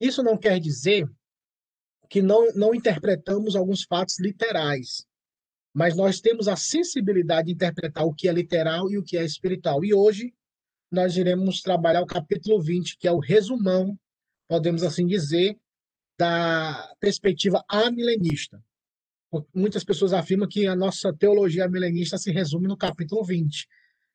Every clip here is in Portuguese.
Isso não quer dizer que não, não interpretamos alguns fatos literais, mas nós temos a sensibilidade de interpretar o que é literal e o que é espiritual. E hoje nós iremos trabalhar o capítulo 20, que é o resumão, podemos assim dizer, da perspectiva amilenista. Muitas pessoas afirmam que a nossa teologia amilenista se resume no capítulo 20.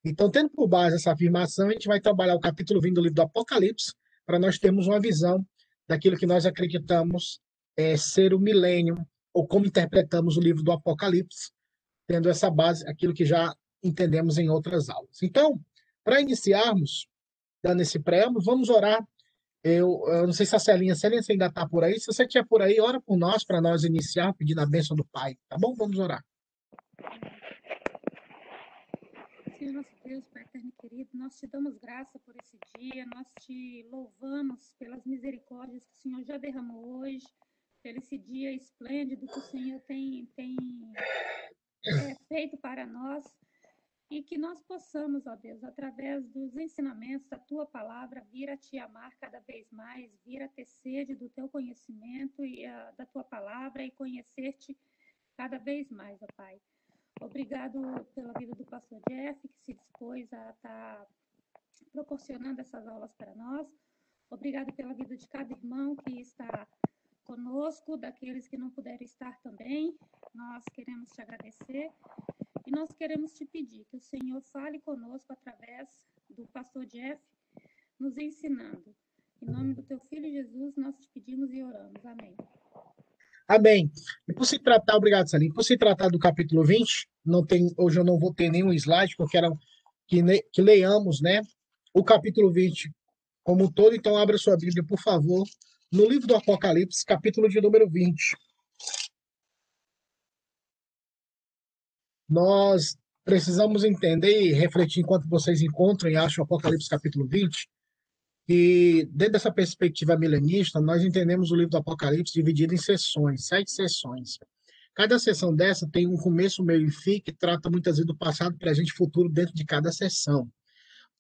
Então, tendo por base essa afirmação, a gente vai trabalhar o capítulo 20 do livro do Apocalipse, para nós termos uma visão daquilo que nós acreditamos é, ser o milênio, ou como interpretamos o livro do Apocalipse, tendo essa base, aquilo que já entendemos em outras aulas. Então, para iniciarmos, dando esse preâmbulo, vamos orar. Eu, eu não sei se a Celinha, Celinha, ainda está por aí? Se você estiver por aí, ora por nós, para nós iniciar, pedindo a bênção do Pai, tá bom? Vamos orar. Senhor nosso Deus, Pai eterno querido, nós te damos graça por esse dia, nós te louvamos pelas misericórdias que o Senhor já derramou hoje, pelo esse dia esplêndido que o Senhor tem, tem é, feito para nós e que nós possamos, ó Deus, através dos ensinamentos da tua palavra, vir a te amar cada vez mais, vir a ter sede do teu conhecimento e a, da tua palavra e conhecer-te cada vez mais, ó Pai. Obrigado pela vida do pastor Jeff, que se dispôs a estar tá proporcionando essas aulas para nós. Obrigado pela vida de cada irmão que está conosco, daqueles que não puderam estar também. Nós queremos te agradecer e nós queremos te pedir que o Senhor fale conosco através do pastor Jeff, nos ensinando. Em nome do teu filho Jesus, nós te pedimos e oramos. Amém. Amém. E por se tratar, obrigado, Salim. Por se tratar do capítulo 20, não tem, hoje eu não vou ter nenhum slide, porque eu quero que, que leiamos, né? O capítulo 20 como um todo, então abra sua Bíblia, por favor, no livro do Apocalipse, capítulo de número 20. Nós precisamos entender e refletir enquanto vocês encontram e acham o Apocalipse capítulo 20, e dentro dessa perspectiva milenista, nós entendemos o livro do Apocalipse dividido em sessões, sete sessões. Cada sessão dessa tem um começo, meio e fim que trata muitas vezes do passado, presente e futuro dentro de cada sessão.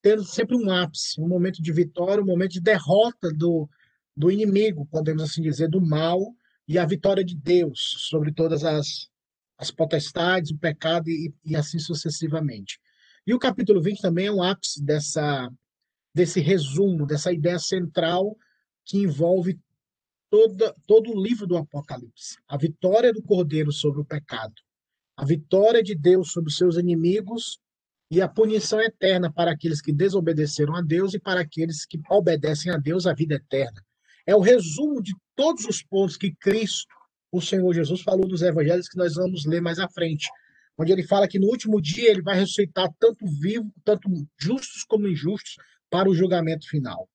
Tendo sempre um ápice, um momento de vitória, um momento de derrota do, do inimigo, podemos assim dizer, do mal, e a vitória de Deus sobre todas as, as potestades, o pecado e, e assim sucessivamente. E o capítulo 20 também é um ápice dessa desse resumo, dessa ideia central que envolve toda, todo o livro do Apocalipse. A vitória do Cordeiro sobre o pecado, a vitória de Deus sobre os seus inimigos e a punição eterna para aqueles que desobedeceram a Deus e para aqueles que obedecem a Deus, a vida eterna. É o resumo de todos os pontos que Cristo, o Senhor Jesus, falou nos evangelhos que nós vamos ler mais à frente, onde ele fala que no último dia ele vai ressuscitar tanto vivos, tanto justos como injustos, para o julgamento final.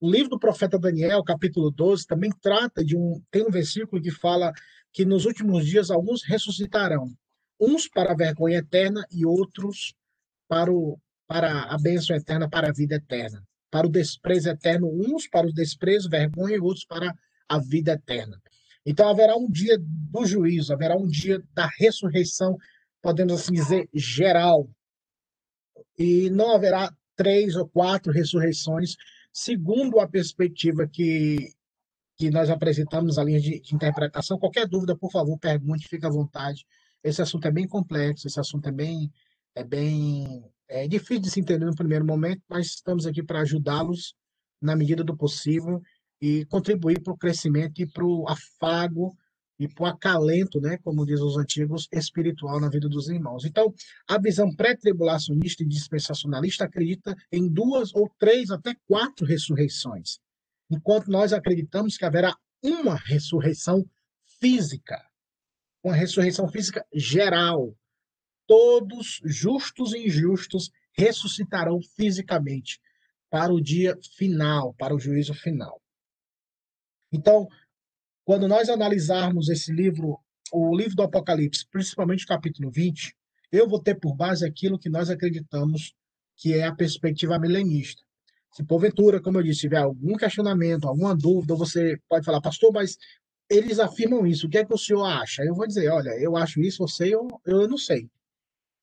O livro do profeta Daniel, capítulo 12, também trata de um. Tem um versículo que fala que nos últimos dias alguns ressuscitarão, uns para a vergonha eterna e outros para, o, para a bênção eterna, para a vida eterna. Para o desprezo eterno, uns para o desprezo, vergonha, e outros para a vida eterna. Então haverá um dia do juízo, haverá um dia da ressurreição, podemos assim dizer, geral. E não haverá três ou quatro ressurreições, segundo a perspectiva que, que nós apresentamos na linha de, de interpretação. Qualquer dúvida, por favor, pergunte, fique à vontade. Esse assunto é bem complexo, esse assunto é bem, é bem é difícil de se entender no primeiro momento, mas estamos aqui para ajudá-los na medida do possível e contribuir para o crescimento e para o afago e o acalento, né, como diz os antigos, espiritual na vida dos irmãos. Então, a visão pré-tribulacionista e dispensacionalista acredita em duas ou três, até quatro ressurreições, enquanto nós acreditamos que haverá uma ressurreição física, uma ressurreição física geral. Todos, justos e injustos, ressuscitarão fisicamente para o dia final, para o juízo final. Então, quando nós analisarmos esse livro, o livro do Apocalipse, principalmente o capítulo 20, eu vou ter por base aquilo que nós acreditamos que é a perspectiva milenista. Se porventura, como eu disse, tiver algum questionamento, alguma dúvida, você pode falar, pastor, mas eles afirmam isso, o que é que o senhor acha? Eu vou dizer, olha, eu acho isso, você, eu, eu não sei.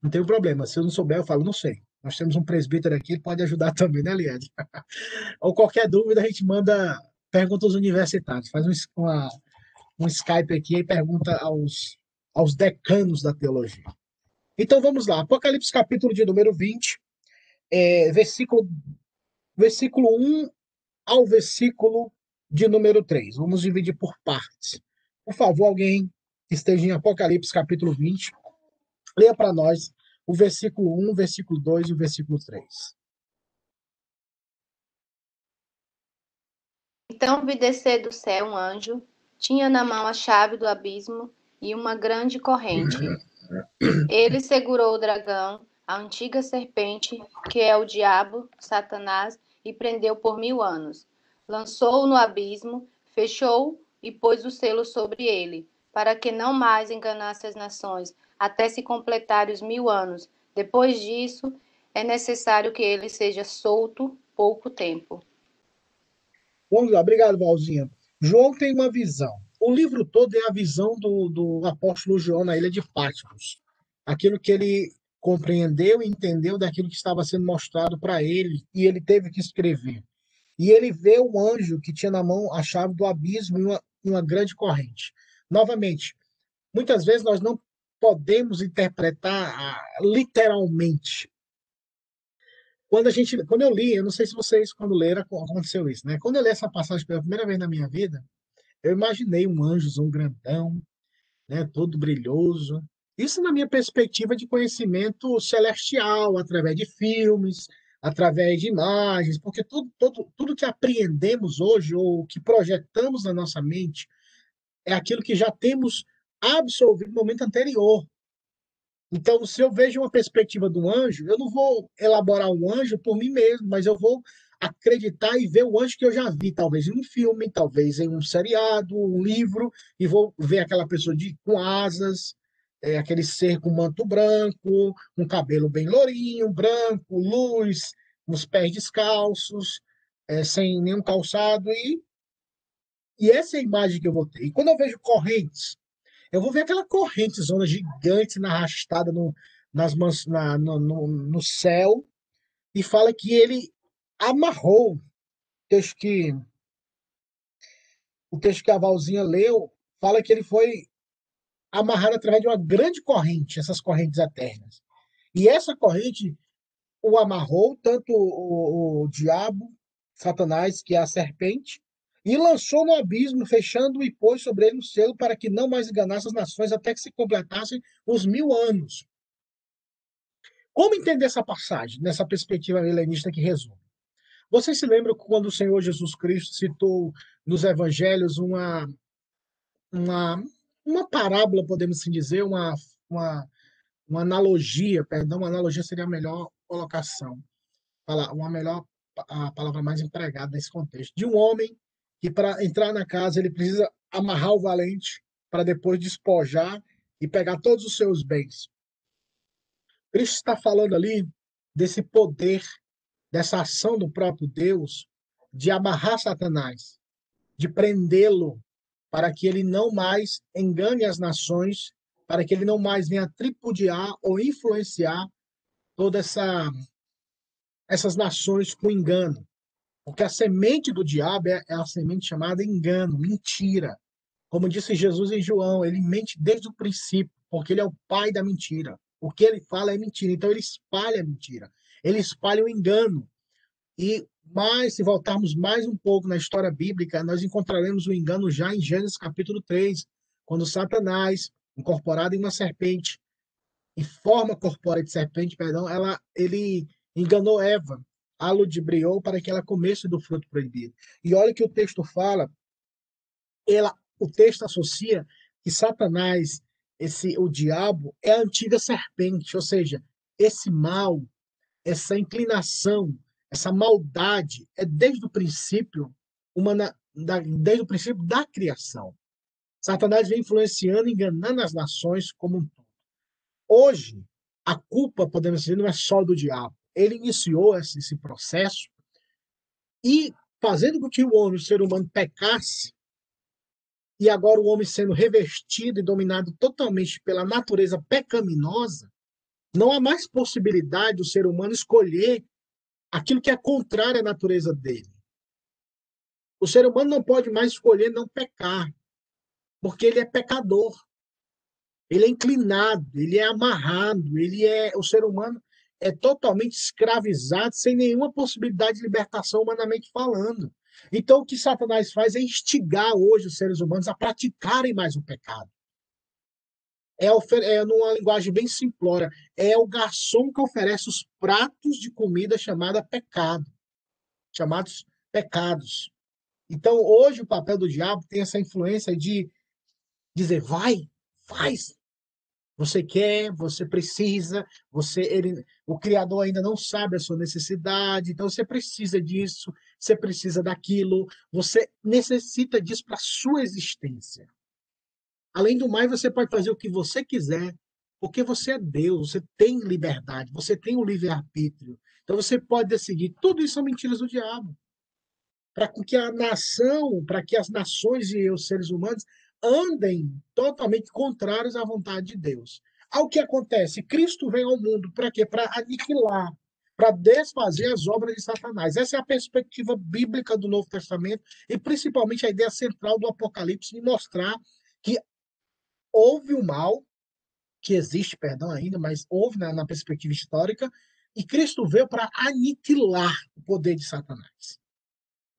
Não tem problema, se eu não souber, eu falo, não sei. Nós temos um presbítero aqui, ele pode ajudar também, né, Liane? Ou qualquer dúvida, a gente manda perguntas universitárias. Faz um, uma, um Skype aqui e pergunta aos, aos decanos da teologia. Então vamos lá. Apocalipse capítulo de número 20, é, versículo, versículo 1 ao versículo de número 3. Vamos dividir por partes. Por favor, alguém que esteja em Apocalipse capítulo 20, leia para nós o versículo 1, o versículo 2 e o versículo 3. Então vi descer do céu um anjo, tinha na mão a chave do abismo e uma grande corrente. Ele segurou o dragão, a antiga serpente, que é o diabo, Satanás, e prendeu por mil anos. Lançou-o no abismo, fechou e pôs o selo sobre ele, para que não mais enganasse as nações, até se completar os mil anos. Depois disso, é necessário que ele seja solto pouco tempo. Vamos lá, obrigado, Valzinha. João tem uma visão. O livro todo é a visão do, do apóstolo João na ilha de Patmos. Aquilo que ele compreendeu e entendeu daquilo que estava sendo mostrado para ele e ele teve que escrever. E ele vê um anjo que tinha na mão a chave do abismo e uma, uma grande corrente. Novamente, muitas vezes nós não podemos interpretar ah, literalmente. Quando a gente, quando eu li, eu não sei se vocês quando leram aconteceu isso, né? Quando eu li essa passagem pela primeira vez na minha vida, eu imaginei um anjo um grandão, né, todo brilhoso. Isso na minha perspectiva de conhecimento celestial, através de filmes, através de imagens, porque tudo, tudo, tudo que apreendemos hoje ou que projetamos na nossa mente é aquilo que já temos absolvido no momento anterior. Então, se eu vejo uma perspectiva do anjo, eu não vou elaborar um anjo por mim mesmo, mas eu vou acreditar e ver o anjo que eu já vi, talvez em um filme, talvez em um seriado, um livro, e vou ver aquela pessoa de, com asas, é, aquele ser com manto branco, um cabelo bem lourinho, branco, luz, uns pés descalços, é, sem nenhum calçado, e, e essa é a imagem que eu vou ter. E quando eu vejo correntes, eu vou ver aquela corrente zona gigante na arrastada no, nas, na, no, no, no céu, e fala que ele amarrou o texto que o texto que a Valzinha leu fala que ele foi amarrado através de uma grande corrente, essas correntes eternas. E essa corrente o amarrou, tanto o, o diabo, Satanás, que é a serpente, e lançou no abismo, fechando e pôs sobre ele o selo para que não mais enganasse as nações até que se completassem os mil anos. Como entender essa passagem, nessa perspectiva milenista que resume? Vocês se lembram quando o Senhor Jesus Cristo citou nos evangelhos uma, uma uma parábola, podemos assim dizer, uma, uma, uma analogia, perdão, uma analogia seria a melhor colocação, uma melhor a palavra mais empregada nesse contexto, de um homem que para entrar na casa ele precisa amarrar o valente para depois despojar e pegar todos os seus bens. Cristo está falando ali desse poder, dessa ação do próprio Deus de amarrar Satanás, de prendê-lo para que ele não mais engane as nações, para que ele não mais venha tripudiar ou influenciar toda essa essas nações com engano. Porque a semente do diabo é, é a semente chamada engano, mentira. Como disse Jesus em João, ele mente desde o princípio, porque ele é o pai da mentira. O que ele fala é mentira, então ele espalha a mentira. Ele espalha o engano. E mas, se voltarmos mais um pouco na história bíblica, nós encontraremos o engano já em Gênesis capítulo 3, quando Satanás, incorporado em uma serpente, em forma corpórea de serpente, perdão, ela, ele enganou Eva, a ludibriou para que ela comesse do fruto proibido. E olha que o texto fala, ela, o texto associa que Satanás, esse o diabo, é a antiga serpente, ou seja, esse mal, essa inclinação, essa maldade é desde o princípio uma da, desde o princípio da criação. Satanás vem influenciando, enganando as nações como um todo. Hoje, a culpa, podemos dizer, não é só do diabo. Ele iniciou esse, esse processo e fazendo com que o homem, o ser humano, pecasse, e agora o homem sendo revestido e dominado totalmente pela natureza pecaminosa, não há mais possibilidade do ser humano escolher aquilo que é contrário à natureza dele. O ser humano não pode mais escolher não pecar, porque ele é pecador. Ele é inclinado, ele é amarrado, ele é o ser humano é totalmente escravizado, sem nenhuma possibilidade de libertação humanamente falando. Então, o que Satanás faz é instigar hoje os seres humanos a praticarem mais o pecado. É, é numa linguagem bem simplória, é o garçom que oferece os pratos de comida chamada pecado, chamados pecados. Então, hoje o papel do diabo tem essa influência de dizer, vai, faz, você quer, você precisa, você ele, o criador ainda não sabe a sua necessidade, então você precisa disso, você precisa daquilo, você necessita disso para sua existência. Além do mais, você pode fazer o que você quiser, porque você é Deus, você tem liberdade, você tem o livre-arbítrio. Então você pode decidir. Tudo isso são mentiras do diabo. Para que a nação, para que as nações e os seres humanos andem totalmente contrários à vontade de Deus. Ao que acontece? Cristo vem ao mundo para quê? Para aniquilar, para desfazer as obras de Satanás. Essa é a perspectiva bíblica do Novo Testamento e principalmente a ideia central do Apocalipse de mostrar que houve o mal, que existe, perdão, ainda, mas houve na, na perspectiva histórica, e Cristo veio para aniquilar o poder de Satanás.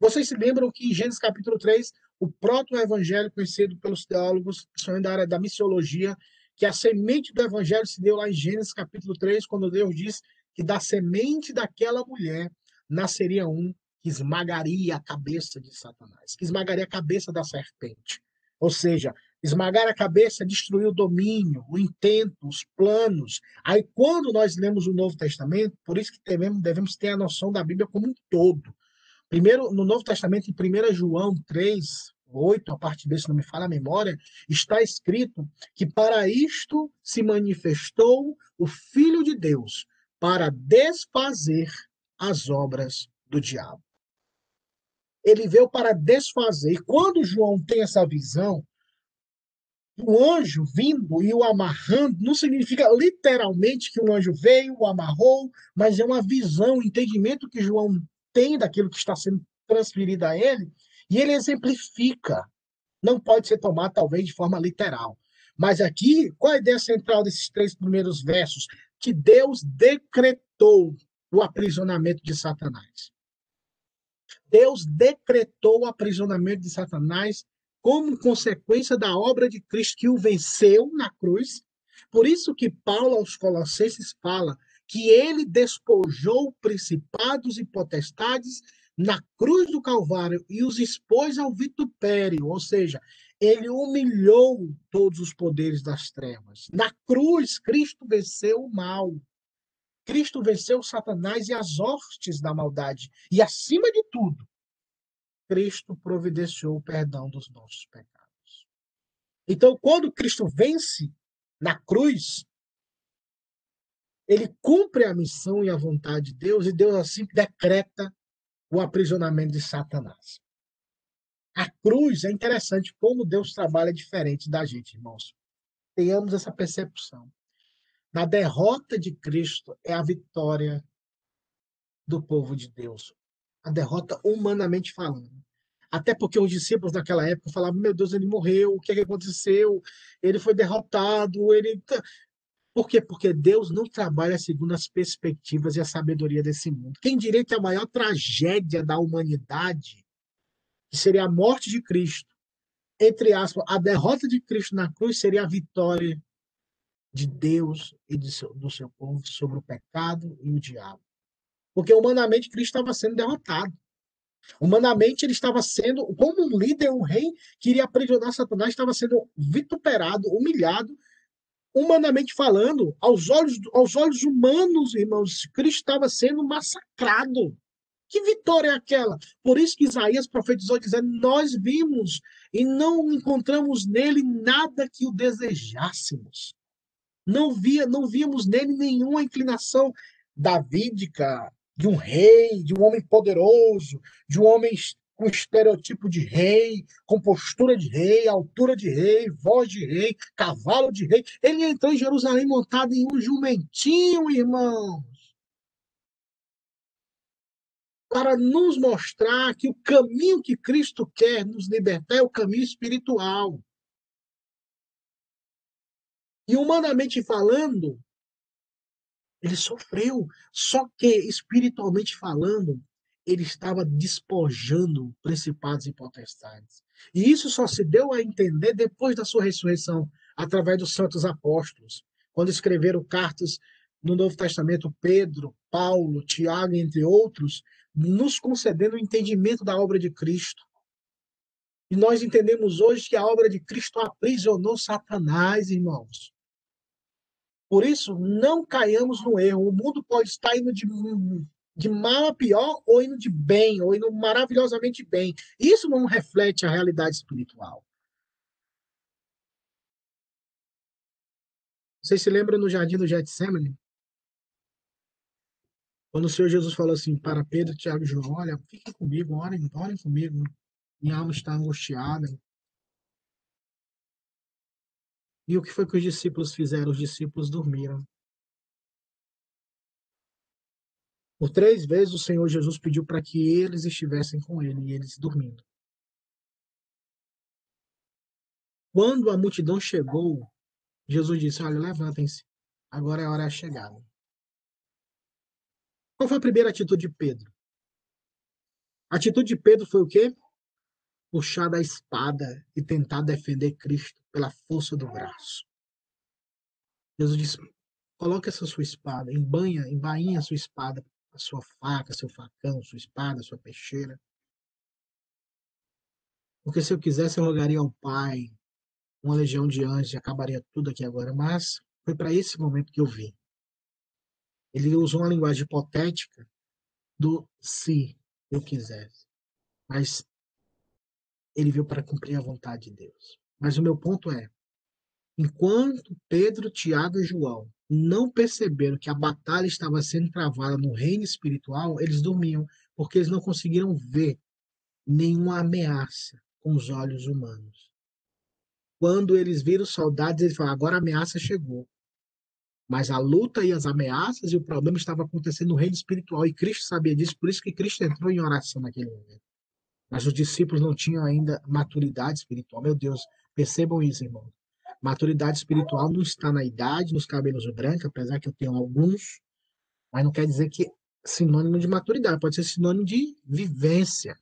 Vocês se lembram que em Gênesis capítulo 3, o proto-evangelho conhecido pelos teólogos, principalmente da área da missiologia, que a semente do evangelho se deu lá em Gênesis capítulo 3, quando Deus diz que da semente daquela mulher nasceria um que esmagaria a cabeça de Satanás, que esmagaria a cabeça da serpente. Ou seja, esmagar a cabeça, destruir o domínio, o intento, os planos. Aí, quando nós lemos o Novo Testamento, por isso que devemos, devemos ter a noção da Bíblia como um todo. Primeiro, no Novo Testamento, em 1 João 3, 8, a parte B, se não me fala a memória, está escrito que para isto se manifestou o Filho de Deus, para desfazer as obras do diabo. Ele veio para desfazer. E quando João tem essa visão, o anjo vindo e o amarrando não significa literalmente que um anjo veio, o amarrou, mas é uma visão, um entendimento que João tem daquilo que está sendo transferido a ele, e ele exemplifica. Não pode ser tomado, talvez, de forma literal. Mas aqui, qual a ideia central desses três primeiros versos? Que Deus decretou o aprisionamento de Satanás. Deus decretou o aprisionamento de Satanás como consequência da obra de Cristo que o venceu na cruz. Por isso que Paulo aos Colossenses fala que ele despojou principados e potestades na cruz do Calvário e os expôs ao vitupério, ou seja, ele humilhou todos os poderes das trevas. Na cruz, Cristo venceu o mal. Cristo venceu Satanás e as hostes da maldade. E, acima de tudo, Cristo providenciou o perdão dos nossos pecados. Então, quando Cristo vence na cruz, ele cumpre a missão e a vontade de Deus, e Deus assim decreta o aprisionamento de Satanás. A cruz é interessante como Deus trabalha diferente da gente, irmãos. Tenhamos essa percepção. Na derrota de Cristo é a vitória do povo de Deus. A derrota humanamente falando. Até porque os discípulos daquela época falavam: Meu Deus, ele morreu, o que, é que aconteceu? Ele foi derrotado, ele. Por quê? Porque Deus não trabalha segundo as perspectivas e a sabedoria desse mundo. Quem diria que a maior tragédia da humanidade, que seria a morte de Cristo, entre aspas, a derrota de Cristo na cruz seria a vitória de Deus e do seu, do seu povo sobre o pecado e o diabo. Porque humanamente Cristo estava sendo derrotado. Humanamente ele estava sendo, como um líder, um rei que iria aprisionar Satanás, estava sendo vituperado, humilhado humanamente falando, aos olhos, aos olhos humanos, irmãos, Cristo estava sendo massacrado. Que vitória é aquela? Por isso que Isaías profetizou dizendo: Nós vimos e não encontramos nele nada que o desejássemos. Não via, não víamos nele nenhuma inclinação davídica de um rei, de um homem poderoso, de um homem com estereotipo de rei, com postura de rei, altura de rei, voz de rei, cavalo de rei. Ele entrou em Jerusalém montado em um jumentinho, irmãos. para nos mostrar que o caminho que Cristo quer nos libertar é o caminho espiritual. E humanamente falando, ele sofreu. Só que, espiritualmente falando, ele estava despojando principados e potestades. E isso só se deu a entender depois da sua ressurreição, através dos santos apóstolos, quando escreveram cartas no Novo Testamento, Pedro, Paulo, Tiago, entre outros, nos concedendo o entendimento da obra de Cristo. E nós entendemos hoje que a obra de Cristo aprisionou Satanás, irmãos. Por isso, não caiamos no erro. O mundo pode estar indo de, de mal a pior, ou indo de bem, ou indo maravilhosamente bem. Isso não reflete a realidade espiritual. Vocês se lembram no jardim do Getsemane? Quando o Senhor Jesus falou assim para Pedro, Tiago e João, olha, fiquem comigo, orem, orem comigo. Minha alma está angustiada. E o que foi que os discípulos fizeram? Os discípulos dormiram. Por três vezes o Senhor Jesus pediu para que eles estivessem com ele e eles dormindo. Quando a multidão chegou, Jesus disse: Olha, levantem-se, agora é a hora da chegada. Qual foi a primeira atitude de Pedro? A atitude de Pedro foi o quê? Puxar da espada e tentar defender Cristo pela força do braço. Jesus disse: coloque essa sua espada, embanha, embainha a sua espada, a sua faca, seu facão, sua espada, sua peixeira. Porque se eu quisesse, eu rogaria ao Pai, uma legião de anjos, e acabaria tudo aqui agora. Mas foi para esse momento que eu vim. Ele usou uma linguagem hipotética do se eu quisesse. Mas ele veio para cumprir a vontade de Deus. Mas o meu ponto é: enquanto Pedro, Tiago e João não perceberam que a batalha estava sendo travada no reino espiritual, eles dormiam, porque eles não conseguiram ver nenhuma ameaça com os olhos humanos. Quando eles viram os soldados, eles falaram: agora a ameaça chegou. Mas a luta e as ameaças e o problema estava acontecendo no reino espiritual e Cristo sabia disso, por isso que Cristo entrou em oração naquele momento. Mas os discípulos não tinham ainda maturidade espiritual. Meu Deus, percebam isso, irmão. Maturidade espiritual não está na idade, nos cabelos brancos, apesar que eu tenho alguns, mas não quer dizer que sinônimo de maturidade, pode ser sinônimo de vivência.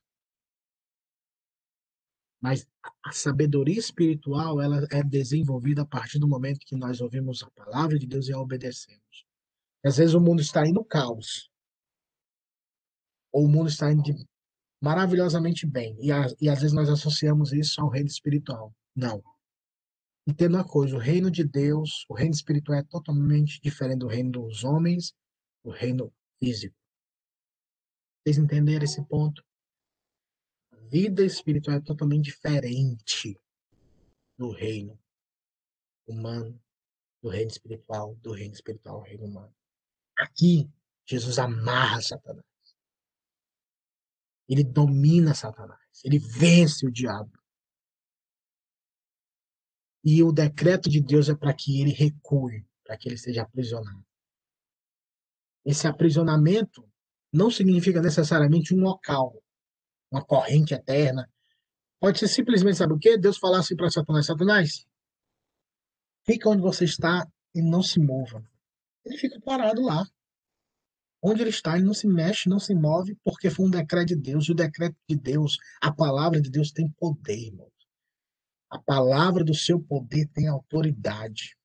Mas a sabedoria espiritual ela é desenvolvida a partir do momento que nós ouvimos a palavra de Deus e a obedecemos. Às vezes o mundo está indo caos. Ou o mundo está indo maravilhosamente bem. E, a, e às vezes nós associamos isso ao reino espiritual. Não. Entenda uma coisa: o reino de Deus, o reino espiritual é totalmente diferente do reino dos homens, do reino físico. Vocês entenderam esse ponto? vida espiritual é totalmente diferente do reino humano, do reino espiritual, do reino espiritual ao reino humano. Aqui, Jesus amarra Satanás. Ele domina Satanás. Ele vence o diabo. E o decreto de Deus é para que ele recue, para que ele seja aprisionado. Esse aprisionamento não significa necessariamente um local uma corrente eterna. Pode ser simplesmente, sabe o quê? Deus falar assim para Satanás: Satanás, fica onde você está e não se mova. Ele fica parado lá. Onde ele está, ele não se mexe, não se move, porque foi um decreto de Deus. E o decreto de Deus, a palavra de Deus tem poder, irmão. A palavra do seu poder tem autoridade.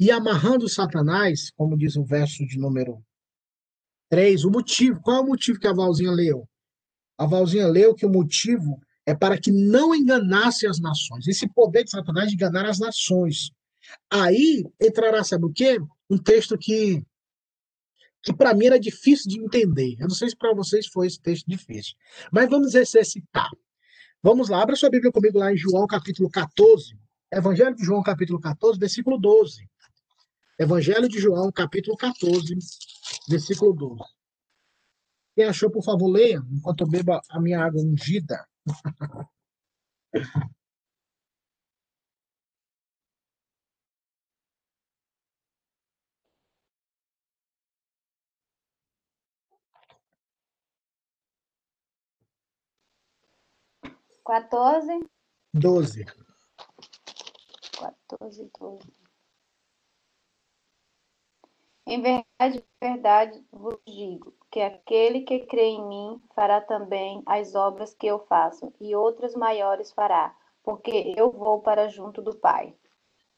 E amarrando Satanás, como diz o verso de número 3, o motivo, qual é o motivo que a Valzinha leu? A Valzinha leu que o motivo é para que não enganasse as nações. Esse poder de Satanás de enganar as nações. Aí entrará, sabe o quê? Um texto que, que para mim era difícil de entender. Eu não sei se para vocês foi esse texto difícil. Mas vamos exercitar. Vamos lá, abra sua Bíblia comigo lá em João capítulo 14. Evangelho de João capítulo 14, versículo 12. Evangelho de João capítulo 14, versículo 12. Quem achou, por favor, leia, enquanto eu bebo a minha água ungida. 14? 12. 14, 12. Em verdade, verdade vos digo, que aquele que crê em mim fará também as obras que eu faço, e outras maiores fará, porque eu vou para junto do Pai.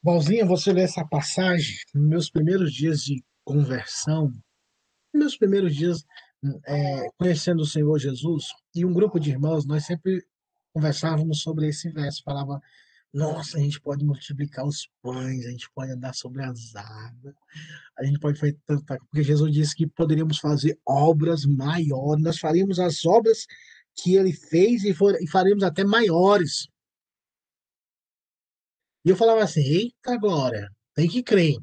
Valzinha, você lê essa passagem nos meus primeiros dias de conversão, meus primeiros dias é, conhecendo o Senhor Jesus, e um grupo de irmãos, nós sempre conversávamos sobre esse verso, falava, nossa, a gente pode multiplicar os pães, a gente pode andar sobre as águas, a gente pode fazer tanta porque Jesus disse que poderíamos fazer obras maiores, nós faríamos as obras que ele fez e, for, e faríamos até maiores. E eu falava assim, eita glória, tem que crer.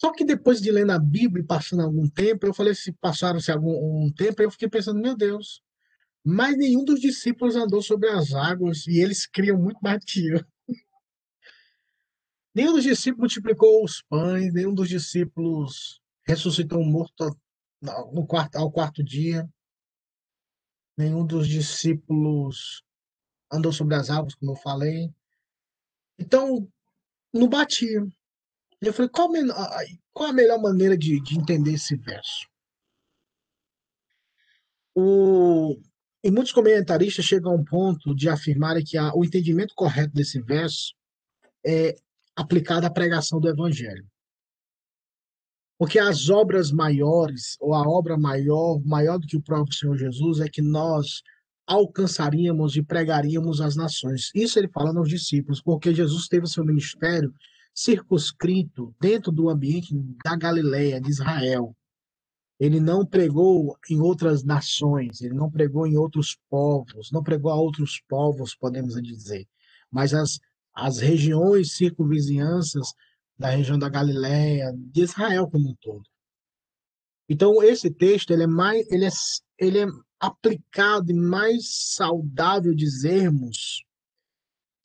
Só que depois de ler na Bíblia e passando algum tempo, eu falei, se passaram-se algum um tempo, eu fiquei pensando, meu Deus, mas nenhum dos discípulos andou sobre as águas e eles criam muito mais que eu. Nenhum dos discípulos multiplicou os pães, nenhum dos discípulos ressuscitou um morto no quarto, ao quarto dia. Nenhum dos discípulos andou sobre as águas, como eu falei. Então, não batia. Eu falei, qual, qual a melhor maneira de, de entender esse verso? O, e muitos comentaristas chegam a um ponto de afirmarem que o entendimento correto desse verso é aplicado à pregação do Evangelho. Porque as obras maiores, ou a obra maior, maior do que o próprio Senhor Jesus, é que nós alcançaríamos e pregaríamos as nações. Isso ele fala nos discípulos, porque Jesus teve seu ministério circunscrito dentro do ambiente da Galileia, de Israel. Ele não pregou em outras nações, ele não pregou em outros povos, não pregou a outros povos, podemos dizer, mas as, as regiões circunvizinhanças da região da Galileia, de Israel como um todo. Então esse texto ele é mais ele é, ele é aplicado e mais saudável dizermos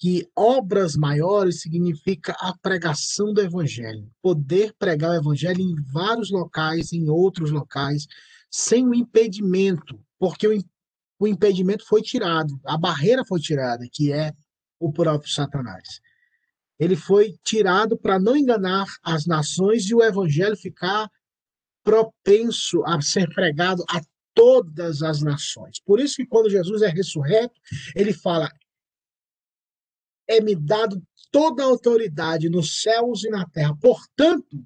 que obras maiores significa a pregação do evangelho, poder pregar o evangelho em vários locais, em outros locais, sem o impedimento, porque o, o impedimento foi tirado, a barreira foi tirada, que é o próprio Satanás. Ele foi tirado para não enganar as nações e o evangelho ficar propenso a ser pregado a todas as nações. Por isso que quando Jesus é ressurreto, ele fala: é-me dado toda a autoridade nos céus e na terra. Portanto,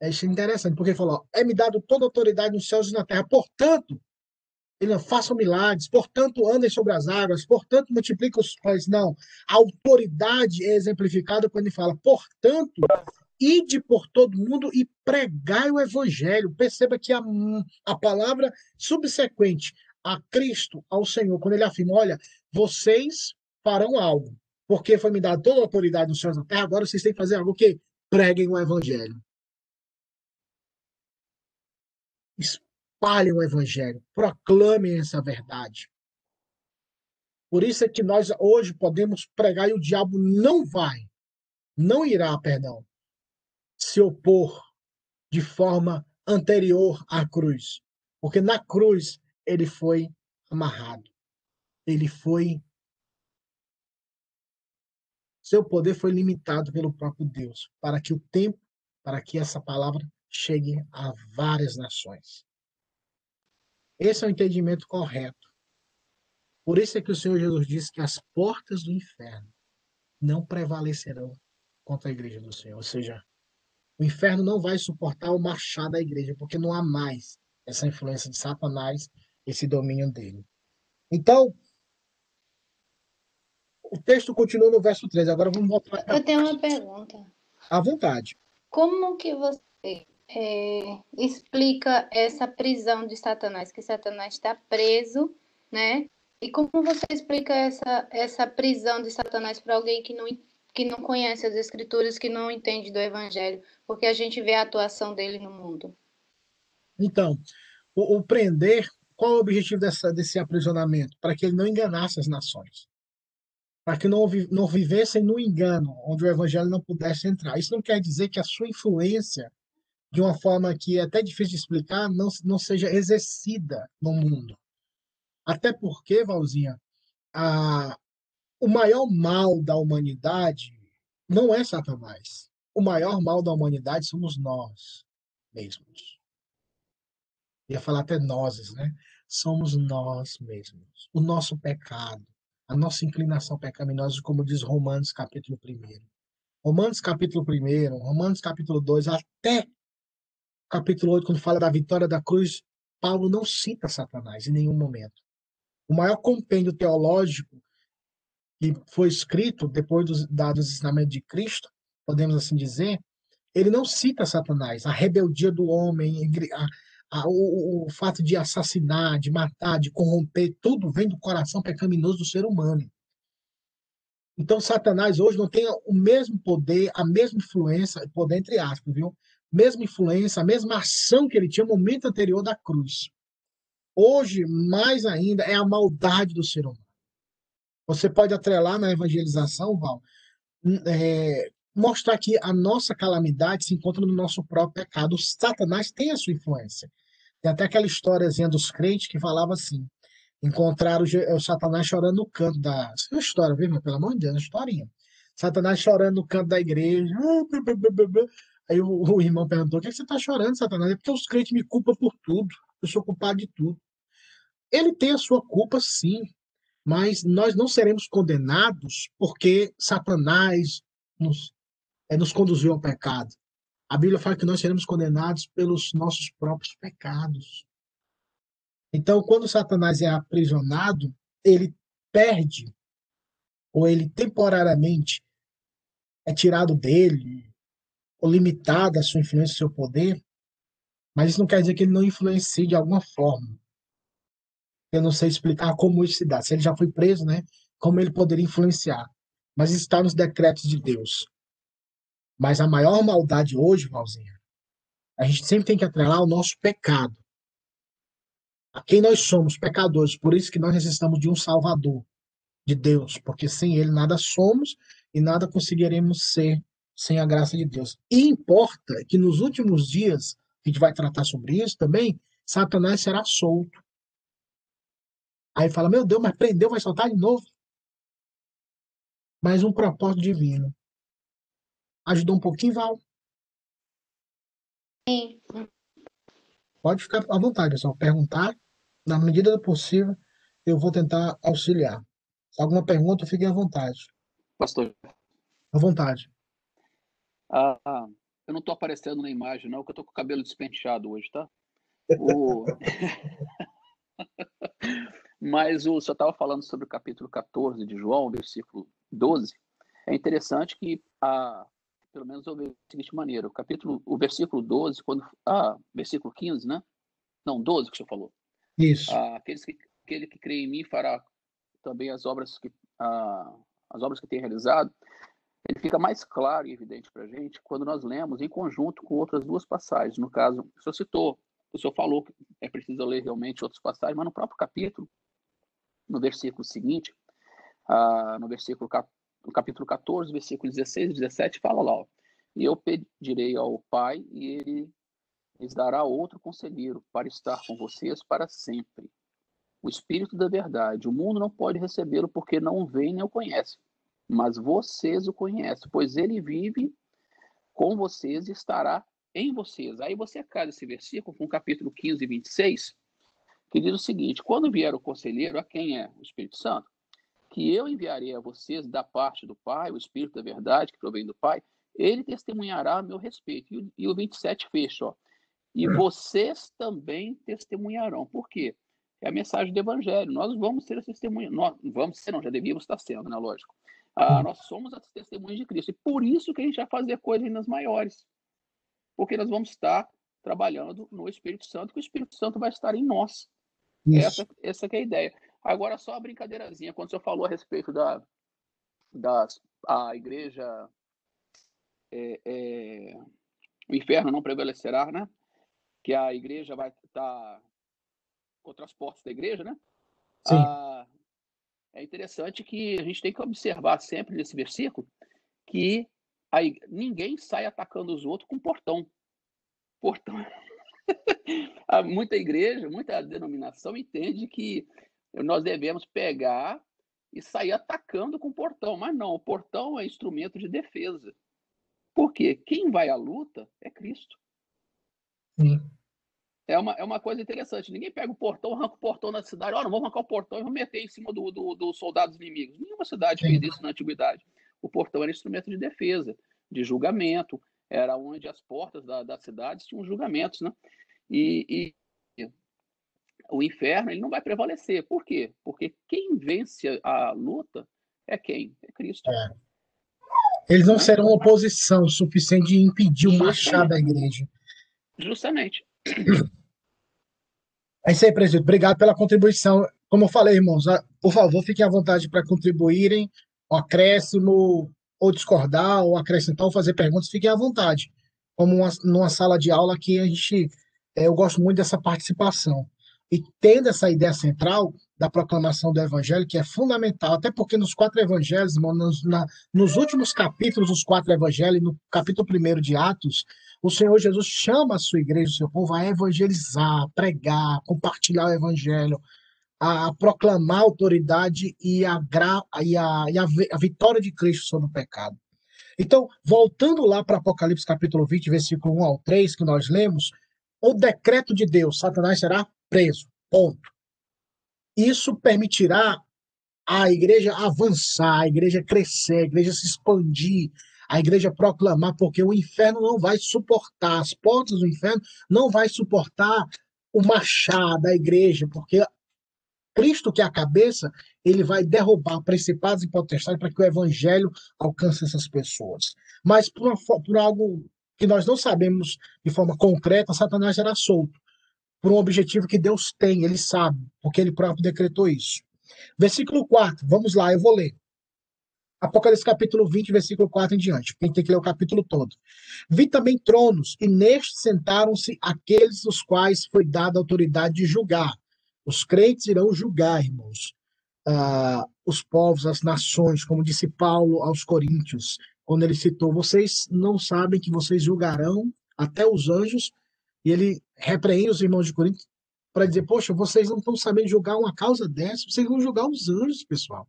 é isso interessante, porque ele falou: é-me dado toda a autoridade nos céus e na terra. Portanto, ele não façam milagres, portanto, andem sobre as águas, portanto, multipliquem os pães. Não. A autoridade é exemplificada quando ele fala, portanto, ide por todo mundo e pregai o evangelho. Perceba que a, a palavra subsequente a Cristo, ao Senhor, quando ele afirma: olha, vocês farão algo, porque foi me dada toda a autoridade nos céus e na terra, agora vocês têm que fazer algo que preguem o evangelho. Espalhem o evangelho, proclamem essa verdade. Por isso é que nós hoje podemos pregar e o diabo não vai, não irá, perdão, se opor de forma anterior à cruz. Porque na cruz ele foi amarrado. Ele foi seu poder foi limitado pelo próprio Deus, para que o tempo, para que essa palavra chegue a várias nações. Esse é o entendimento correto. Por isso é que o Senhor Jesus disse que as portas do inferno não prevalecerão contra a igreja do Senhor. Ou seja, o inferno não vai suportar o marchar da igreja, porque não há mais essa influência de Satanás, esse domínio dele. Então, o texto continua no verso 13. Agora vamos voltar. Eu tenho uma pergunta. À vontade. Como que você é, explica essa prisão de Satanás? Que Satanás está preso, né? E como você explica essa, essa prisão de Satanás para alguém que não, que não conhece as escrituras, que não entende do evangelho? Porque a gente vê a atuação dele no mundo. Então, o, o prender, qual é o objetivo dessa, desse aprisionamento? Para que ele não enganasse as nações para que não, não vivessem no engano, onde o evangelho não pudesse entrar. Isso não quer dizer que a sua influência, de uma forma que é até difícil de explicar, não, não seja exercida no mundo. Até porque, Valzinha, a, o maior mal da humanidade não é Satanás. O maior mal da humanidade somos nós mesmos. Ia falar até nós, né? Somos nós mesmos. O nosso pecado, a nossa inclinação pecaminosa, como diz Romanos capítulo 1. Romanos capítulo 1, Romanos capítulo 2, até capítulo 8, quando fala da vitória da cruz, Paulo não cita Satanás em nenhum momento. O maior compêndio teológico que foi escrito depois dos, dados ensinamentos de Cristo, podemos assim dizer, ele não cita Satanás, a rebeldia do homem, a, a, o, o, fato de assassinar, de matar, de corromper, tudo vem do coração pecaminoso do ser humano. Então, Satanás hoje não tem o mesmo poder, a mesma influência, poder entre aspas, viu? Mesma influência, a mesma ação que ele tinha no momento anterior da cruz. Hoje, mais ainda, é a maldade do ser humano. Você pode atrelar na evangelização, Val, é, mostrar que a nossa calamidade se encontra no nosso próprio pecado. O Satanás tem a sua influência. Tem até aquela historiazinha dos crentes que falava assim: encontraram o Satanás chorando no canto da. Isso é uma história, viu, pelo amor de Deus, é uma historinha. Satanás chorando no canto da igreja. Aí o, o irmão perguntou: por que você está chorando, Satanás? É porque os crentes me culpam por tudo. Eu sou culpado de tudo. Ele tem a sua culpa, sim mas nós não seremos condenados porque Satanás nos, é, nos conduziu ao pecado. A Bíblia fala que nós seremos condenados pelos nossos próprios pecados. Então, quando Satanás é aprisionado, ele perde, ou ele temporariamente é tirado dele, ou limitada a sua influência, seu poder, mas isso não quer dizer que ele não influencie de alguma forma. Eu não sei explicar como isso se dá. Se ele já foi preso, né? Como ele poderia influenciar. Mas está nos decretos de Deus. Mas a maior maldade hoje, Valzinha, a gente sempre tem que atrelar o nosso pecado. A quem nós somos, pecadores. Por isso que nós necessitamos de um Salvador, de Deus. Porque sem Ele nada somos e nada conseguiremos ser sem a graça de Deus. E importa que nos últimos dias, a gente vai tratar sobre isso também, Satanás será solto. Aí fala, meu Deus, mas prendeu, vai soltar de novo. Mas um propósito divino. Ajudou um pouquinho, Val? Sim. Pode ficar à vontade, pessoal. Perguntar, na medida do possível, eu vou tentar auxiliar. Se alguma pergunta, fiquem à vontade. Pastor. À vontade. Ah, ah eu não estou aparecendo na imagem, não, porque eu estou com o cabelo despenteado hoje, tá? O... Mas o senhor estava falando sobre o capítulo 14 de João, versículo 12. É interessante que, a, pelo menos eu vejo da seguinte maneira: o capítulo, o versículo 12, quando. Ah, versículo 15, né? Não, 12 que o senhor falou. Isso. Ah, aqueles que, aquele que crê em mim fará também as obras que, ah, as obras que tem realizado. Ele fica mais claro e evidente para a gente quando nós lemos em conjunto com outras duas passagens. No caso, o senhor citou, o senhor falou que é preciso ler realmente outras passagens, mas no próprio capítulo no versículo seguinte, uh, no versículo no capítulo 14, versículo 16 e 17, fala lá, ó, e eu pedirei ao Pai e ele lhes dará outro conselheiro para estar com vocês para sempre. O Espírito da Verdade. O mundo não pode recebê-lo porque não vê nem o conhece, mas vocês o conhecem, pois ele vive com vocês e estará em vocês. Aí você casa esse versículo com o capítulo 15 e 26, que diz o seguinte: quando vier o conselheiro, a quem é o Espírito Santo, que eu enviarei a vocês da parte do Pai, o Espírito da verdade que provém do Pai, ele testemunhará a meu respeito. E, e o 27 fecha, ó. E é. vocês também testemunharão. Por quê? É a mensagem do Evangelho. Nós vamos ser as testemunhas. Nós vamos ser, não, já devíamos estar sendo, né? Lógico. Ah, nós somos as testemunhas de Cristo. E por isso que a gente vai fazer coisas ainda maiores. Porque nós vamos estar trabalhando no Espírito Santo, que o Espírito Santo vai estar em nós. Essa, essa é a ideia. Agora, só a brincadeirazinha, quando você falou a respeito da, da a igreja, é, é, o inferno não prevalecerá, né? Que a igreja vai estar tá contra as portas da igreja, né? Sim. Ah, é interessante que a gente tem que observar sempre nesse versículo que a, ninguém sai atacando os outros com portão. Portão muita igreja, muita denominação entende que nós devemos pegar e sair atacando com o portão. Mas não, o portão é instrumento de defesa. Porque quem vai à luta é Cristo. Sim. É uma, é uma coisa interessante. Ninguém pega o portão, arranca o portão na cidade. Olha, vamos arrancar o portão e vamos meter em cima dos do, do soldados inimigos. Nenhuma cidade Sim. fez isso na antiguidade. O portão era instrumento de defesa, de julgamento. Era onde as portas da, das cidades tinham julgamentos, né? E, e o inferno ele não vai prevalecer. Por quê? Porque quem vence a luta é quem? É Cristo. É. Eles não serão oposição suficiente de impedir o machado da igreja. Justamente. É isso aí, presidente. Obrigado pela contribuição. Como eu falei, irmãos, por favor, fiquem à vontade para contribuírem, o acréscimo, ou discordar, ou acrescentar, ou fazer perguntas, fiquem à vontade. Como uma, numa sala de aula que a gente. É, eu gosto muito dessa participação. E tendo essa ideia central da proclamação do evangelho, que é fundamental, até porque nos quatro evangelhos, irmão, nos, na, nos últimos capítulos dos quatro evangelhos, no capítulo primeiro de Atos, o Senhor Jesus chama a sua igreja, o seu povo, a evangelizar, a pregar, compartilhar o evangelho, a, a proclamar a autoridade e, a, gra, e, a, e a, a vitória de Cristo sobre o pecado. Então, voltando lá para Apocalipse capítulo 20, versículo 1 ao 3, que nós lemos, o decreto de Deus, Satanás será preso. Ponto. Isso permitirá a igreja avançar, a igreja crescer, a igreja se expandir, a igreja proclamar, porque o inferno não vai suportar, as portas do inferno não vai suportar o machado da igreja, porque Cristo, que é a cabeça, ele vai derrubar principados e potestades para que o evangelho alcance essas pessoas. Mas por, por algo que nós não sabemos de forma concreta, Satanás será solto por um objetivo que Deus tem, ele sabe, porque ele próprio decretou isso. Versículo 4, vamos lá, eu vou ler. Apocalipse capítulo 20, versículo 4 em diante. Quem tem que ler o capítulo todo. Vi também tronos, e nestes sentaram-se aqueles dos quais foi dada a autoridade de julgar. Os crentes irão julgar, irmãos, uh, os povos, as nações, como disse Paulo aos Coríntios, quando ele citou: Vocês não sabem que vocês julgarão até os anjos, e ele repreende os irmãos de Corinto para dizer: Poxa, vocês não estão sabendo julgar uma causa dessa, vocês vão julgar os anjos, pessoal.